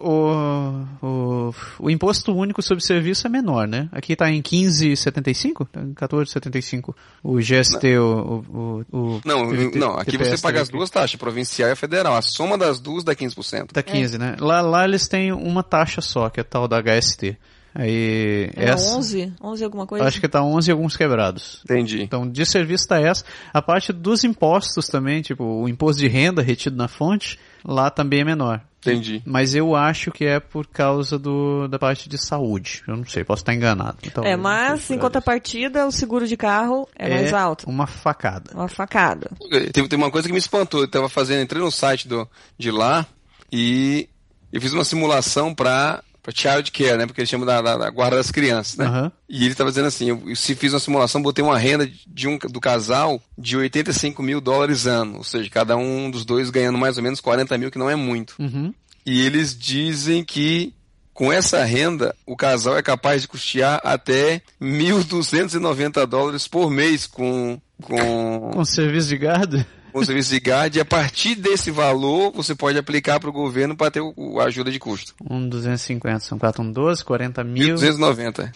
A: o, o, o imposto único sobre serviço é menor, né? Aqui tá em 15,75? Tá em 14,75. O GST, o, o, o,
C: Não,
A: TPS
C: não, aqui você paga as duas taxas, provincial e federal. A soma das duas dá 15%.
A: Tá 15, né? Lá, lá eles têm uma taxa só, que é tal da HST. Aí,
B: Era
A: essa,
B: 11? 11 alguma coisa?
A: acho que tá 11 e alguns quebrados.
C: Entendi.
A: Então, de serviço tá essa. A parte dos impostos também, tipo, o imposto de renda retido na fonte, lá também é menor.
C: Entendi.
A: Mas eu acho que é por causa do, da parte de saúde. Eu não sei, posso estar enganado.
B: É,
A: Talvez
B: mas em contrapartida, o seguro de carro é, mais alto.
A: Uma facada.
B: Uma facada.
C: Tem, tem uma coisa que me espantou. Eu tava fazendo, entrei no site do, de lá e eu fiz uma simulação pra para child care, né? Porque eles chamam da, da, da guarda das crianças, né?
A: Aham.
C: E ele estava dizendo assim, eu, se fiz uma simulação, botei uma renda de um, do casal de 85 mil dólares ano, ou seja, cada um dos dois ganhando mais ou menos 40 mil, que não é muito.
A: Uhum.
C: E eles dizem que com essa renda, o casal é capaz de custear até 1.290 dólares por mês com, com,
A: Com serviço de gado?
C: Com serviço de GAD. E a partir desse valor, você pode aplicar para o governo para ter o, a ajuda de custo.
A: Um 250, são 4, um 12, 40 mil.
C: 1.290.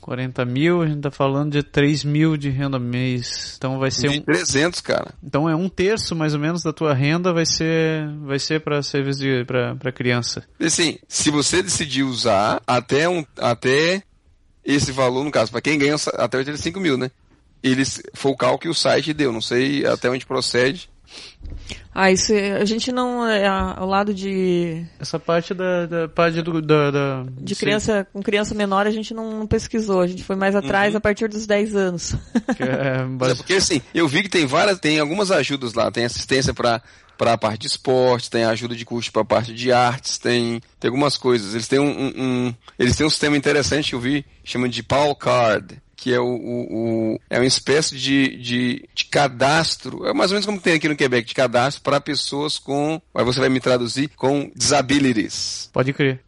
A: 40 mil, a gente tá falando de 3 mil de renda mês. Então vai ser um.
C: 300, cara.
A: Então é um terço mais ou menos da tua renda vai ser vai ser para serviço de para para criança.
C: E Assim, se você decidir usar até, um, até esse valor, no caso, para quem ganha até 85 mil, né? Eles, foi o cálculo que o site deu, não sei até onde procede.
B: Ah, isso é- a gente não é ao lado de
A: Essa parte da, da parte do da, da
B: de criança com criança menor a gente não, não pesquisou, a gente foi mais atrás a partir dos 10 anos.
A: que é,
C: Mas é porque assim, eu vi que tem várias, tem algumas ajudas lá, tem assistência para para a parte de esporte, tem ajuda de custo para a parte de artes, tem, tem algumas coisas. Eles têm um, um- um- eles têm um sistema interessante que eu vi, chama de Paul Card, que é o, o- o- é uma espécie de, de, de cadastro, é mais ou menos como tem aqui no Quebec, de cadastro para pessoas com, aí você vai me traduzir, com disabilities.
A: Pode crer.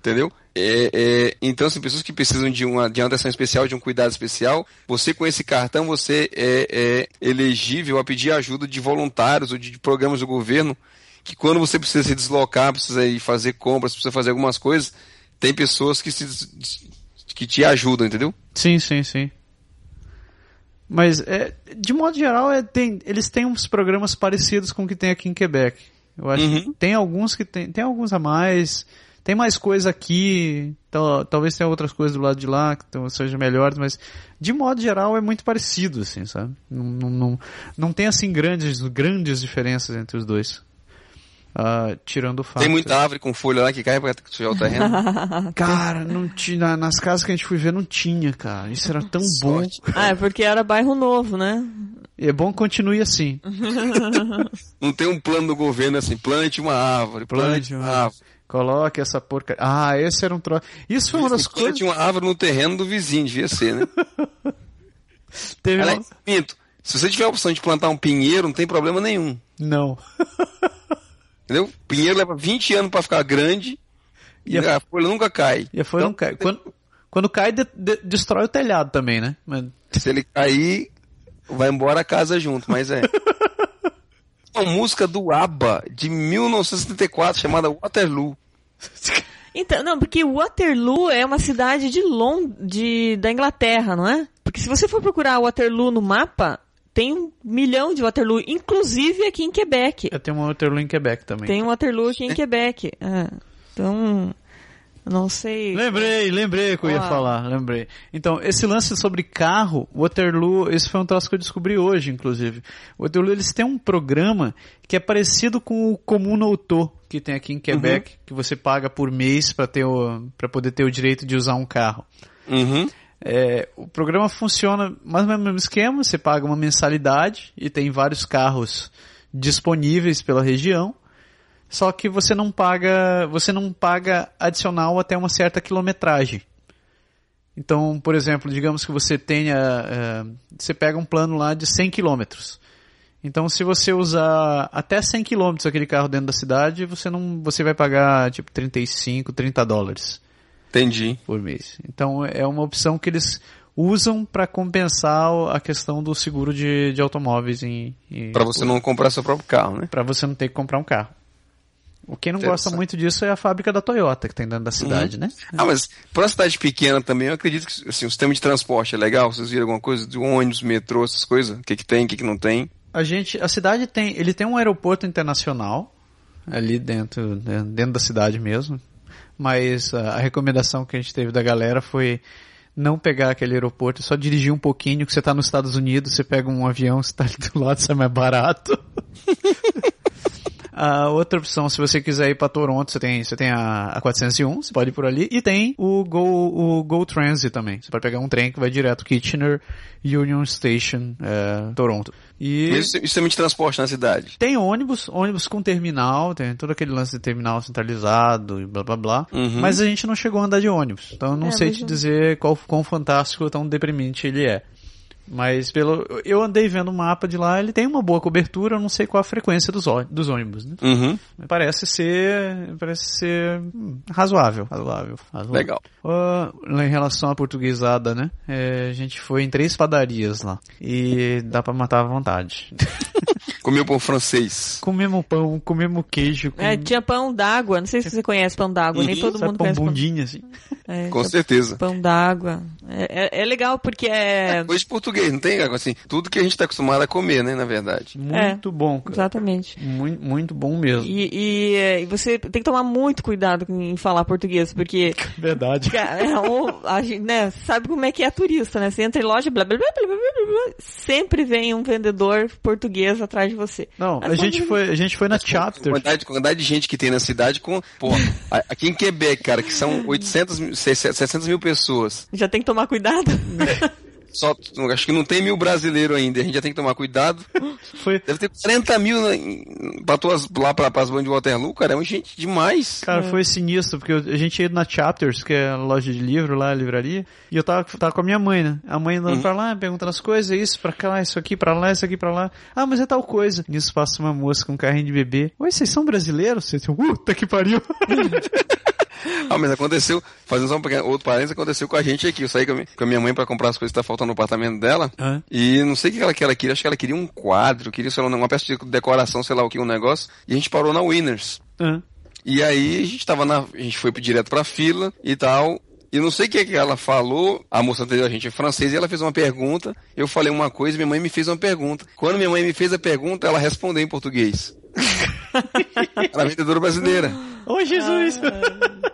C: Entendeu? É, é, então, assim, pessoas que precisam de uma, de uma atenção especial, de um cuidado especial, você com esse cartão, você é, é elegível a pedir ajuda de voluntários ou de, de programas do governo, que quando você precisa se deslocar, precisa ir fazer compras, precisa fazer algumas coisas, tem pessoas que, se, que te ajudam, entendeu?
A: Sim, sim, sim. Mas, é, de modo geral, é, tem, eles têm uns programas parecidos com o que tem aqui em Quebec. Eu acho
C: Uhum.
A: que tem alguns que tem, tem alguns a mais, tem mais coisa aqui, tal- talvez tenha outras coisas do lado de lá que tão- sejam melhores, mas de modo geral é muito parecido, assim, sabe? Não, não, não, não tem, assim, grandes, grandes diferenças entre os dois. Ah, tirando o fato.
C: Tem muita árvore com folha lá que cai para sujar o terreno.
A: Cara, não tinha, nas casas que a gente foi ver não tinha, cara. Isso era tão bom.
C: Sorte.
B: ah, é porque era bairro novo, né?
A: E é bom que continue assim.
C: Não tem um plano do governo assim, plante uma árvore, plante,
A: Plante
C: uma árvore.
A: Coloque essa porca. Ah, esse era um troço. Isso foi uma das coisas.
C: plante uma árvore no terreno do vizinho, devia ser, né?
A: Teve
C: Ela,
A: uma...
C: Pinto, se você tiver a opção de plantar um pinheiro, não tem problema nenhum.
A: Não.
C: Entendeu? Pinheiro leva 20 anos pra ficar grande e,
A: E a-
C: a folha nunca cai.
A: E foi
C: Então,
A: um cai. Quando, quando cai, de- de- destrói o telhado também, né? Mas...
C: Se ele cair, vai embora a casa junto, mas é. Uma música do ABBA de 1974 chamada Waterloo.
B: Então, não, porque Waterloo é uma cidade de Lond de, da Inglaterra, não é? Porque se você for procurar Waterloo no mapa, tem um milhão de Waterloo, inclusive aqui em Quebec.
A: Eu tenho uma Waterloo em Quebec também.
B: Tem um Waterloo aqui em Quebec. É. Então, não sei.
A: Lembrei, lembrei que eu ia
B: Ah.
A: falar, lembrei. Então, esse lance sobre carro, Waterloo, esse foi um troço que eu descobri hoje, inclusive. Waterloo, eles têm um programa que é parecido com o Comum Auto, que tem aqui em Quebec, que você paga por mês para ter o, para poder ter o direito de usar um carro.
C: Uhum.
A: É, o programa funciona mais ou menos no mesmo esquema, você paga uma mensalidade e tem vários carros disponíveis pela região. Só que você não paga, você não paga adicional até uma certa quilometragem. Então, por exemplo, digamos que você tenha, é, você pega um plano lá de 100 quilômetros. Então, se você usar até 100 quilômetros aquele carro dentro da cidade, você não, você vai pagar tipo 35, 30 dólares
C: Entendi.
A: por mês. Então é uma opção que eles usam para compensar a questão do seguro de, de automóveis em, em
C: Pra você não comprar seu próprio carro, né?
A: para você não ter que comprar um carro. O quem não gosta muito disso é a fábrica da Toyota que tem dentro da cidade, né?
C: Ah, mas pra uma cidade pequena também, eu acredito que assim, o sistema de transporte é legal. Vocês viram alguma coisa de ônibus, metrô, essas coisas? O que, que tem, o que, que não tem?
A: A gente, a cidade tem, ele tem um aeroporto internacional ali dentro, né, dentro da cidade mesmo. Mas a, recomendação que a gente teve da galera foi não pegar aquele aeroporto, só dirigir um pouquinho, que você está nos Estados Unidos, você pega um avião, você está ali do lado, sai mais barato. A outra opção, se você quiser ir pra Toronto, você tem, você tem a, a 401, você pode ir por ali, e tem o Go, o Go Transit também. Você pode pegar um trem que vai direto Kitchener, Union Station, é, Toronto. E
C: Mesmo sistema de transporte na cidade.
A: tem ônibus, ônibus com terminal, tem todo aquele lance de terminal centralizado e blá blá blá.
C: Uhum.
A: Mas a gente não chegou a andar de ônibus. Então eu não
B: É,
A: sei te
B: eu-
A: dizer qual, quão fantástico ou tão deprimente ele é. Mas pelo. Eu andei vendo o mapa de lá, ele tem uma boa cobertura, eu não sei qual a frequência dos, ó- dos ônibus, né?
C: Uhum.
A: Parece ser. Parece ser hum, razoável. Razoável. razoável.
C: Legal.
A: Lá em relação à portuguesada, né? É, a gente foi em três padarias lá. E dá pra matar à vontade.
C: Comeu pão francês.
A: comemos pão, comemos queijo.
B: É,
A: Com...
B: tinha pão d'água. Não sei se você conhece pão d'água. Nem
C: Uhum.
B: todo
A: Sabe,
B: mundo
A: pão
B: conhece pão,
A: bundinha, assim.
B: é,
C: Com certeza.
B: pão d'água. É, é- é legal porque é...
C: Coisa de português, não tem? Assim, tudo que a gente tá acostumado a comer, né, na verdade.
A: Muito bom, cara.
B: Exatamente.
A: Muito, muito bom mesmo.
B: E, e, é, e você tem que tomar muito cuidado em falar português, porque
A: Verdade.
B: Cara, é, o- a gente, né, sabe como é que é turista, né? Você entra em loja, blá, blá, blá, blá, blá, blá, blá, sempre vem um vendedor português atrás de você.
A: Não,
B: Mas
A: a gente foi, a gente foi na chapter.
C: quantidade, quantidade de gente que tem na cidade com... Pô, aqui em Quebec, cara, que são 800, mil- 600, 700 mil pessoas.
B: Já tem que tomar cuidado.
C: Só, acho que não tem mil brasileiros ainda. A gente já tem que tomar cuidado.
A: Foi,
C: Deve ter 40 mil na- pra tuas, lá pra, pras bandas de Waterloo, cara. É uma gente demais.
A: cara, foi sinistro, porque eu- a gente ia na Chapters, que é a loja de livro lá, a livraria, e eu tava, tava com a minha mãe, né? A mãe andando pra lá, perguntando as coisas, isso pra cá, isso aqui pra lá, isso aqui pra lá. Ah, mas é tal coisa. Nisso passa uma moça com um carrinho de bebê. Oi, vocês são brasileiros? Você assim, puta que pariu.
C: Ah, mas aconteceu, fazendo só um pequeno, outro parênteses, aconteceu com a gente aqui. Eu saí com a, minha mãe pra comprar as coisas que tá faltando no apartamento dela. E não sei o que ela, que ela queria, acho que ela queria um quadro, queria, sei lá, uma peça de decoração, sei lá o que, um negócio. E a gente parou na Winners. E aí a gente tava na. A gente foi direto pra fila e tal. E não sei o que, é que ela falou, a moça anterior a gente é francesa, e ela fez uma pergunta, eu falei uma coisa, minha mãe me fez uma pergunta. Quando minha mãe me fez a pergunta, ela respondeu em português. ela é vendedora brasileira.
A: Ô, Jesus!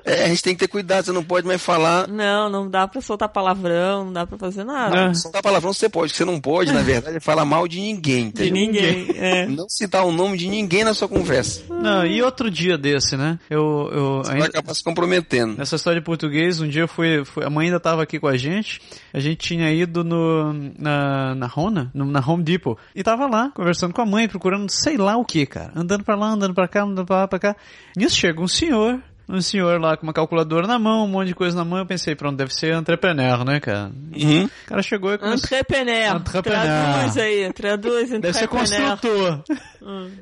C: É, a gente tem que ter cuidado, você não pode mais falar.
B: Não, não dá pra soltar palavrão, não dá pra fazer nada.
A: Ah.
C: Soltar palavrão você pode, que você não pode, na verdade, é falar mal de ninguém.
B: De
C: entendeu?
B: ninguém. É.
C: Não citar o nome de ninguém na sua conversa.
A: Não, e outro dia desse, né? Eu, eu
C: Você vai
A: ainda,
C: acabar se comprometendo.
A: Nessa história de português, um dia eu fui, fui- a mãe ainda tava aqui com a gente, a gente tinha ido no, na, na Rona, no- na Home Depot, e tava lá, conversando com a mãe, procurando sei lá o que, cara, andando pra lá, andando pra cá, andando pra lá, pra cá. Nisso chega um senhor, um senhor lá com uma calculadora na mão, um monte de coisa na mão, eu pensei, pronto, deve ser entrepreneur, né, cara?
C: Uhum.
A: O cara chegou e começou...
B: Entrepreneur.
A: Entrepreneur.
B: Traduz aí, traduz
A: Deve ser
B: entrepreneur.
A: construtor.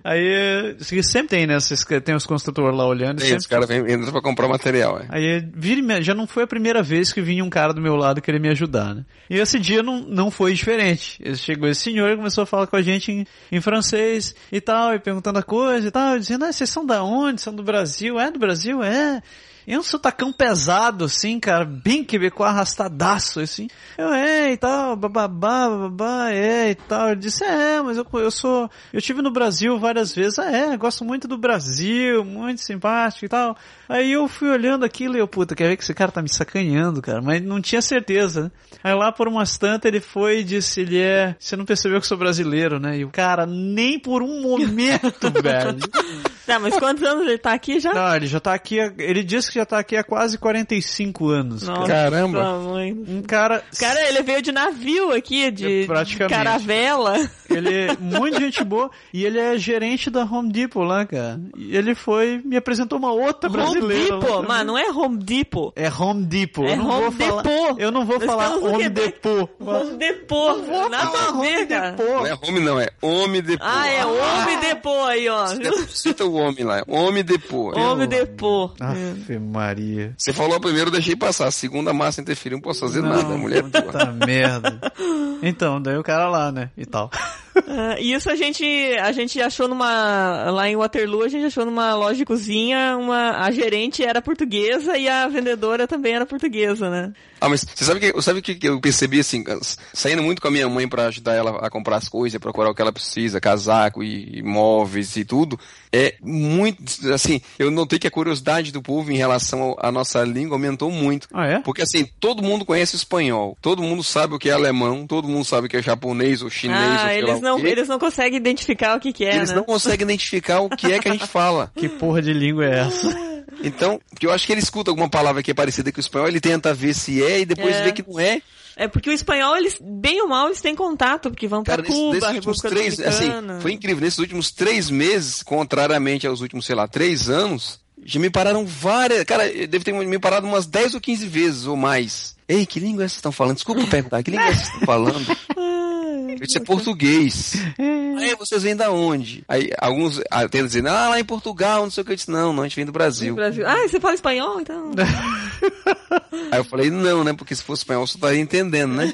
A: Aí, isso aqui sempre tem, né? Tem os construtores lá olhando. e
C: Tem,
A: sempre
C: os caras vêm entram pra comprar material. É.
A: Aí vira e já não foi a primeira vez que vinha um cara do meu lado querer me ajudar, né? E esse dia não, não foi diferente. Ele chegou esse senhor e começou a falar com a gente em, em francês e tal, e perguntando a coisa e tal, dizendo, ah, vocês são da onde? São do Brasil? É do Brasil? É. E um sotacão pesado, assim, cara, bem quebecois, arrastadaço, assim. Eu, é, e tal, bababá, bababá, é, e tal. Ele disse, é, mas eu, eu sou, eu tive no Brasil várias vezes. Ah, é, gosto muito do Brasil, muito simpático e tal. Aí eu fui olhando aquilo e eu, puta, quer ver que esse cara tá me sacaneando, cara? Mas não tinha certeza, né? Aí lá por umas tantas ele foi e disse, ele é, você não percebeu que eu sou brasileiro, né? E o cara, nem por um momento, velho.
B: Tá, mas quantos anos ele tá aqui já?
A: Não, ele já tá aqui, ele disse que já tá aqui há quase 45 anos.
B: Nossa,
C: Caramba.
B: mãe.
A: Um cara,
B: Cara, ele veio de navio aqui, de, de caravela.
A: ele é muito gente boa e ele é gerente da Home Depot lá, cara. E ele foi, me apresentou uma outra
B: Home
A: brasileira. lá
B: Depot, mas não é Home Depot.
A: É Home Depot.
B: É
A: eu não
B: Home
A: vou falar,
B: Depot.
A: Eu não vou
B: Nós
A: falar Home. Depot.
B: Home Depot. Nada a ver,
A: Home
B: cara.
C: Não
A: Depot.
C: é homem, não, é homem depois.
B: Ah, é Home Depot aí, ó.
C: Cita o homem lá, homem depois.
B: Home Depot.
A: Aff, Maria.
C: Você falou a primeira, eu deixei passar. A segunda, massa interferiu, não posso fazer nada. A mulher é tua.
A: Puta merda. Então, daí o cara lá, né? E tal.
B: E isso a gente, a gente achou numa, lá em Waterloo, a gente achou numa loja de cozinha, uma, a gerente era portuguesa e a vendedora também era portuguesa, né?
C: Ah, mas você sabe que sabe que eu percebi assim, saindo muito com a minha mãe pra ajudar ela a comprar as coisas, procurar o que ela precisa, casaco e móveis e tudo, é muito assim, eu notei que a curiosidade do povo em relação à nossa língua aumentou muito.
A: Ah, é?
C: Porque assim, todo mundo conhece espanhol, todo mundo sabe o que é alemão, todo mundo sabe o que é japonês ou chinês ou
B: ah,
C: lá
B: eles
C: o
B: não,
C: quê.
B: eles não conseguem identificar o que, que é,
C: Eles
B: né?
C: não conseguem identificar o que é que a gente fala.
A: Que porra de língua é essa?
C: Então, porque eu acho que ele escuta alguma palavra que é parecida com o espanhol, ele tenta ver se é e depois
B: É.
C: vê que não é.
B: É porque o espanhol, eles, bem ou mal, eles têm contato, porque vão
C: nesses,
B: Cuba, República
C: três, assim,
B: Dominicana.
C: foi incrível. Nesses últimos três meses, contrariamente aos últimos, sei lá, três anos, já me pararam várias. Cara, deve ter me parado umas 10 ou 15 vezes ou mais. Ei, que língua é vocês estão falando? Desculpa perguntar, que língua é vocês estão falando? Disse, é português. Aí vocês vêm da onde? Aí alguns ah, tentam dizer, ah, lá em Portugal, não sei o que. Eu disse, não, não, a gente vem do Brasil.
B: Brasil. Ah, você fala espanhol, então?
C: Aí eu falei, não, né? Porque se fosse espanhol, você estaria entendendo, né?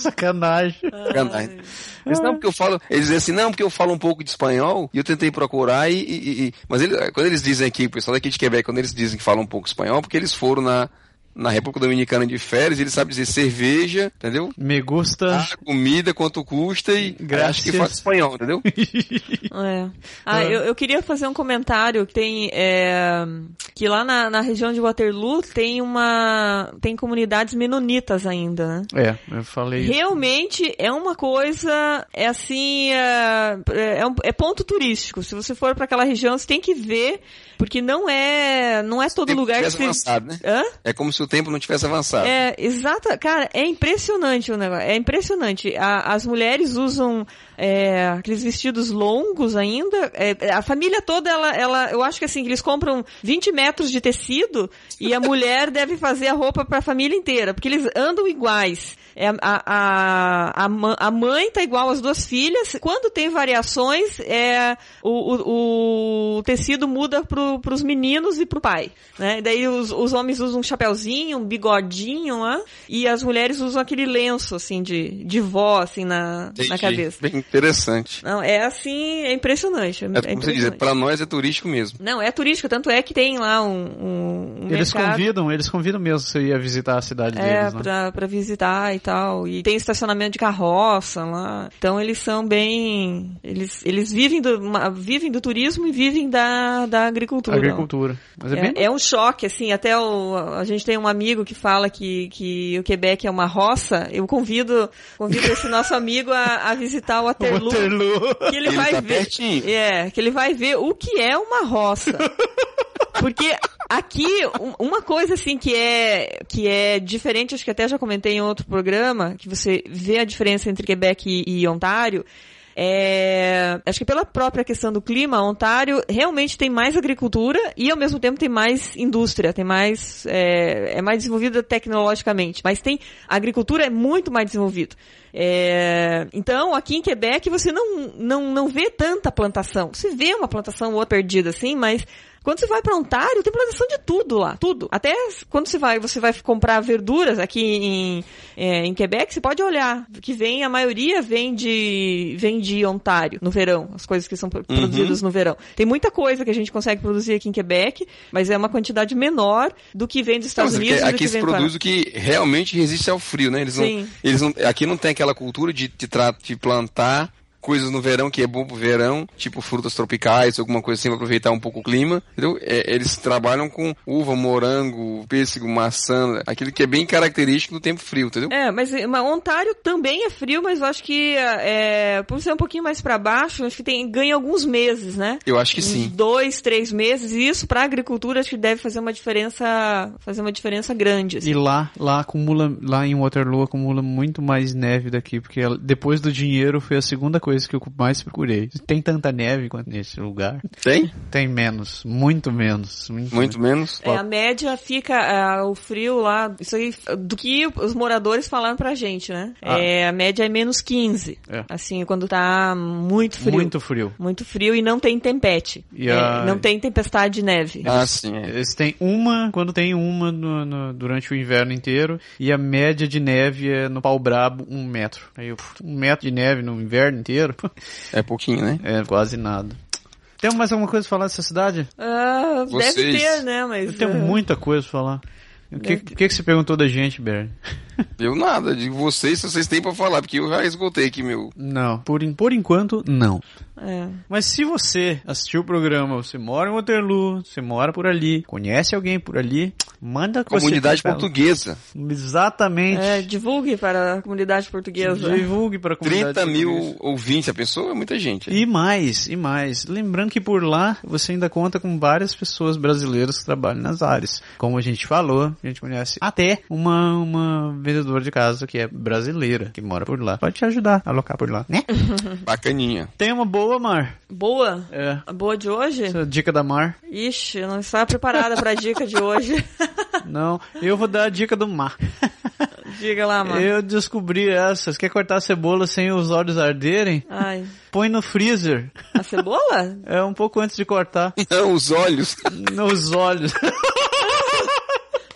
A: Sacanagem.
C: Sacanagem. Eles, não, porque eu falo. Eles dizem assim, não, porque eu falo um pouco de espanhol e eu tentei procurar e. e- e- mas ele- quando eles dizem aqui, o pessoal daqui de Quebec, quando eles dizem que falam um pouco espanhol, porque eles foram na, na República Dominicana de férias, e eles sabem dizer cerveja, entendeu?
A: Me gusta.
C: Ah, comida, quanto custa e
A: Graças.
C: acho que fala espanhol, entendeu?
B: É. Ah, eu, eu queria fazer um comentário que tem é, que lá na, na região de Waterloo tem uma tem comunidades menonitas ainda, né?
A: É, eu falei. isso.
B: Realmente é uma coisa, é assim, é, é, um- é ponto turístico. Se você for para aquela região, você tem que ver, porque não é, não é todo
C: tempo
B: lugar que você...
C: avançado, né?
B: Hã?
C: É como se o tempo não tivesse avançado.
B: É, exata, cara, é impressionante o negócio, é impressionante. A- as mulheres usam é, aqueles vestidos longos ainda, é, a família toda, ela, ela, eu acho que assim, eles compram 20 metros de tecido e a mulher deve fazer a roupa para a família inteira, porque eles andam iguais. É, a, a, a, a mãe tá igual às duas filhas. Quando tem variações, é, o, o, o tecido muda pro, pros meninos e pro pai. Né? Daí os, os homens usam um chapéuzinho, um bigodinho lá, e as mulheres usam aquele lenço, assim, de, de vó, assim, na,
C: Entendi.
B: na cabeça.
C: Bem interessante.
B: Não, é assim, é impressionante. É,
C: É como você diz,
B: impressionante.
C: pra nós é turístico mesmo.
B: Não, é turístico, tanto é que tem lá um, um, um
A: Eles
B: mercado.
A: convidam, eles convidam mesmo você ir visitar a cidade
B: É,
A: deles, né?
B: pra, pra visitar e tal. E tem estacionamento de carroça lá. Então eles são bem. Eles, eles vivem, do, uma- vivem do turismo e vivem da, da agricultura.
A: Agricultura. Mas é, bem.
B: É, é um choque, assim, até o, a gente tem um amigo que fala que, que o Quebec é uma roça. Eu convido, convido esse nosso amigo a, a visitar o Waterloo.
A: Waterloo.
B: Que ele,
C: Ele
B: vai
C: tá
B: ver.
C: pertinho.
B: É, que ele vai ver o que é uma roça. Porque aqui, um- uma coisa assim que é, que é diferente, acho que até já comentei em outro programa, que você vê a diferença entre Quebec e, e Ontário, é, acho que pela própria questão do clima, Ontário realmente tem mais agricultura e ao mesmo tempo tem mais indústria, tem mais, é, é mais desenvolvida tecnologicamente, mas tem, a agricultura é muito mais desenvolvida. É, então, aqui em Quebec você não, não, não vê tanta plantação. Você vê uma plantação ou outra perdida assim, mas quando você vai para Ontário, tem plantação de tudo lá, tudo. Até quando você vai, você vai comprar verduras aqui em, é, em Quebec, você pode olhar que vem, a maioria vem de, vem de Ontário no verão, as coisas que são pro- produzidas no verão. Tem muita coisa que a gente consegue produzir aqui em Quebec, mas é uma quantidade menor do que vem dos Estados
C: Não,
B: Unidos.
C: aqui se produz o que realmente resiste ao frio, né? Eles não,
B: Sim.
C: eles não, aqui não tem aquela cultura de, de, de plantar coisas no verão que é bom pro verão, tipo frutas tropicais, alguma coisa assim pra aproveitar um pouco o clima, entendeu? É, eles trabalham com uva, morango, pêssego, maçã, aquilo que é bem característico do tempo frio, entendeu?
B: É, mas, mas Ontário também é frio, mas eu acho que é, por ser um pouquinho mais pra baixo, acho que tem ganha alguns meses, né?
C: Eu acho que
B: Uns
C: sim.
B: Dois, três meses, e isso pra agricultura acho que deve fazer uma diferença, fazer uma diferença grande. assim.
A: E lá, lá acumula, lá em Waterloo acumula muito mais neve daqui, porque depois do dinheiro foi a segunda coisa que eu mais procurei. Tem tanta neve quanto nesse lugar?
C: Tem?
A: Tem menos, muito menos. Muito,
C: Muito menos.
B: É, a média fica, é, o frio lá, isso aí, do que os moradores falaram pra gente, né?
A: Ah.
B: É, a média é menos 15.
A: É.
B: Assim, quando tá muito frio.
A: Muito frio.
B: Muito frio e não tem tempete.
A: E
B: É,
A: a-
B: Não tem tempestade de neve.
C: Ah, sim. É.
A: Eles têm uma, quando tem uma no- no- durante o inverno inteiro, e a média de neve é no pau brabo um metro. Aí, um metro de neve no inverno inteiro
C: É pouquinho, né?
A: é quase nada. Tem mais alguma coisa pra falar dessa cidade?
B: Ah, deve ter, né? Mas.
A: Eu tenho
B: ah,
A: muita coisa pra falar. O que, que, que você perguntou da gente, Bernie?
C: Eu nada, digo vocês se vocês têm pra falar, porque eu já esgotei aqui meu.
A: Não, por, por enquanto, não.
B: É.
A: Mas se você assistiu o programa, você mora em Waterloo, você mora por ali, conhece alguém por ali, Manda
C: Comunidade portuguesa.
A: Exatamente.
B: É, divulgue para a comunidade portuguesa.
A: Divulgue para a comunidade
C: 30 mil
A: portuguesa.
C: ouvintes, a pessoa é muita gente.
A: E mais, e mais. Lembrando que por lá você ainda conta com várias pessoas brasileiras que trabalham nas áreas. Como a gente falou, a gente conhece até uma, uma vendedora de casa que é brasileira, que mora por lá. Pode te ajudar a alocar por lá, né?
C: Bacaninha.
A: Tem uma boa, Mar.
B: Boa?
A: É.
B: A boa de hoje?
A: Essa dica da Mar.
B: Ixi, eu não estava preparada para a dica de hoje.
A: Não, eu vou dar a dica do Mar.
B: Diga lá, mano.
A: Eu descobri essa. Você quer cortar a cebola sem os olhos arderem?
B: Ai.
A: Põe no freezer.
B: A cebola?
A: É um pouco antes de cortar.
C: Não, os olhos.
A: Nos olhos.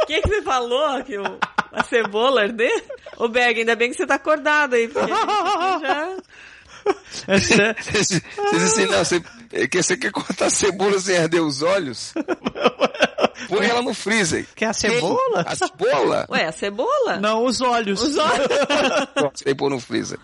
B: O que, que você falou? Que o, a cebola arder? Ô, Berg, ainda bem que você tá acordado aí, porque já...
A: É sério.
C: Vocês vocês assim, não, você, é que você quer cortar cebola sem arder os olhos? Põe ela no freezer.
A: Quer a cebola?
C: A cebola?
B: Ué, a cebola?
A: Não, os olhos.
B: Os olhos.
C: Você tem que pôr no freezer.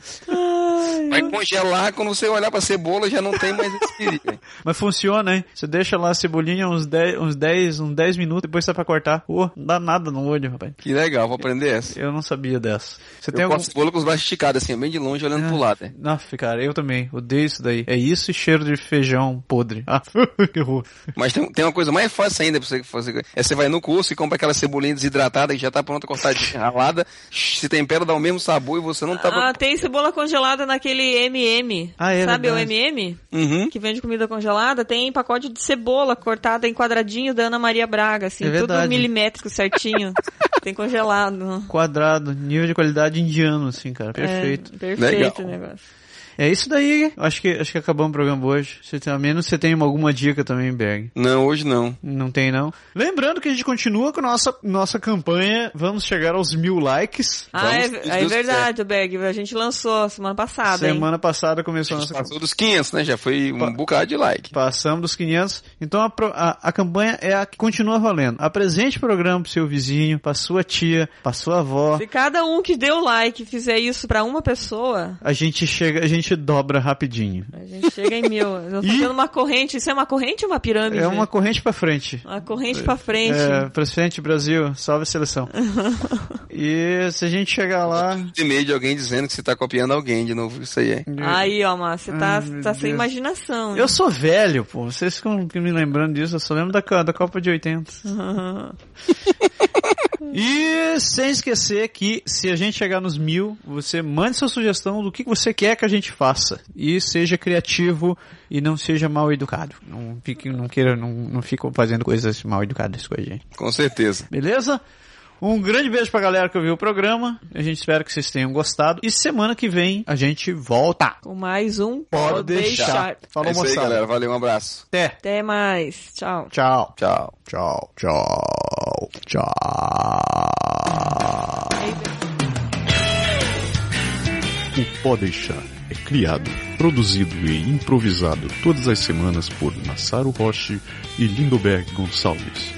C: Vai congelar, quando você olhar pra cebola já não tem mais esse perigo.
A: Mas funciona, hein? Você deixa lá a cebolinha uns 10, uns 10, uns 10 minutos, depois sai pra cortar. Pô, não dá nada no olho, rapaz.
C: Que legal, vou aprender essa.
A: Eu não sabia dessa. Você tem
C: Eu
A: algum...
C: corto cebola com os braços esticados, assim, bem de longe, olhando pro lado. né?
A: Nossa, cara, eu também. Odeio isso daí. É isso e cheiro de feijão podre. Ah, que horror.
C: Mas tem, tem uma coisa mais fácil ainda pra você fazer. É você vai no curso e compra aquela cebolinha desidratada que já tá pronta, cortadinha, ralada, se tempera, dá o mesmo sabor e você não tá...
B: Ah, tem cebola congelada naquele MM.
A: Ah, é
B: Sabe
A: verdade.
B: o MM?
C: Uhum.
B: Que vende comida congelada? Tem pacote de cebola cortada em quadradinho da Ana Maria Braga, assim,
A: É
B: tudo milimétrico certinho. tem congelado.
A: Quadrado, nível de qualidade indiano, assim, cara. Perfeito.
B: É, perfeito
C: Legal.
B: o negócio.
A: É, isso daí. Acho que, acho que acabamos o programa hoje. Você tem, a menos você tem alguma dica também, Berg.
C: Não, hoje não.
A: Não tem, não. Lembrando que a gente continua com a nossa, nossa campanha. Vamos chegar aos mil likes.
B: Ah, é,
C: Vamos,
B: é verdade, Berg. A gente lançou semana passada, hein?
A: Semana passada começou a nossa campanha.
C: Passou dos 500, né? Já foi um bocado de like.
A: Passamos dos 500. Então a, a, a campanha é a que continua valendo. Apresente o programa pro seu vizinho, pra sua tia, pra sua avó.
B: Se cada um que deu like fizer isso pra uma pessoa,
A: A gente chega, a gente dobra rapidinho.
B: a gente chega em mil. Eu tô
A: Ih!
B: fazendo uma corrente. Isso é uma corrente ou uma pirâmide?
A: É uma corrente pra frente.
B: Uma corrente pra frente.
A: É, pra frente, Brasil, salve a seleção. e se a gente chegar lá.
C: E-mail de alguém dizendo que você tá copiando alguém de novo. Isso aí é.
B: Aí, ó, Márcio, você tá,
A: Ai,
B: tá sem
A: Deus.
B: imaginação.
A: Eu sou velho, pô. Vocês ficam me lembrando disso. Eu só lembro da, da Copa de 80. E sem esquecer que se a gente chegar nos mil, você mande sua sugestão do que você quer que a gente faça. E seja criativo e não seja mal educado. Não fique, não queira, não, não fique fazendo coisas mal educadas com a gente.
C: Com certeza.
A: Beleza? Um grande beijo pra galera que ouviu o programa. A gente espera que vocês tenham gostado. E semana que vem a gente volta.
B: Com mais um
A: Pode deixar. Falou,
C: é isso aí,
A: moçada.
C: galera. Valeu, um abraço.
A: Até.
B: Até mais. Tchau.
A: Tchau.
C: Tchau.
A: Tchau. Tchau. Tchau.
D: O Pode Deixar é criado, produzido e improvisado todas as semanas por Massaro Roche e Lindoberg Gonçalves.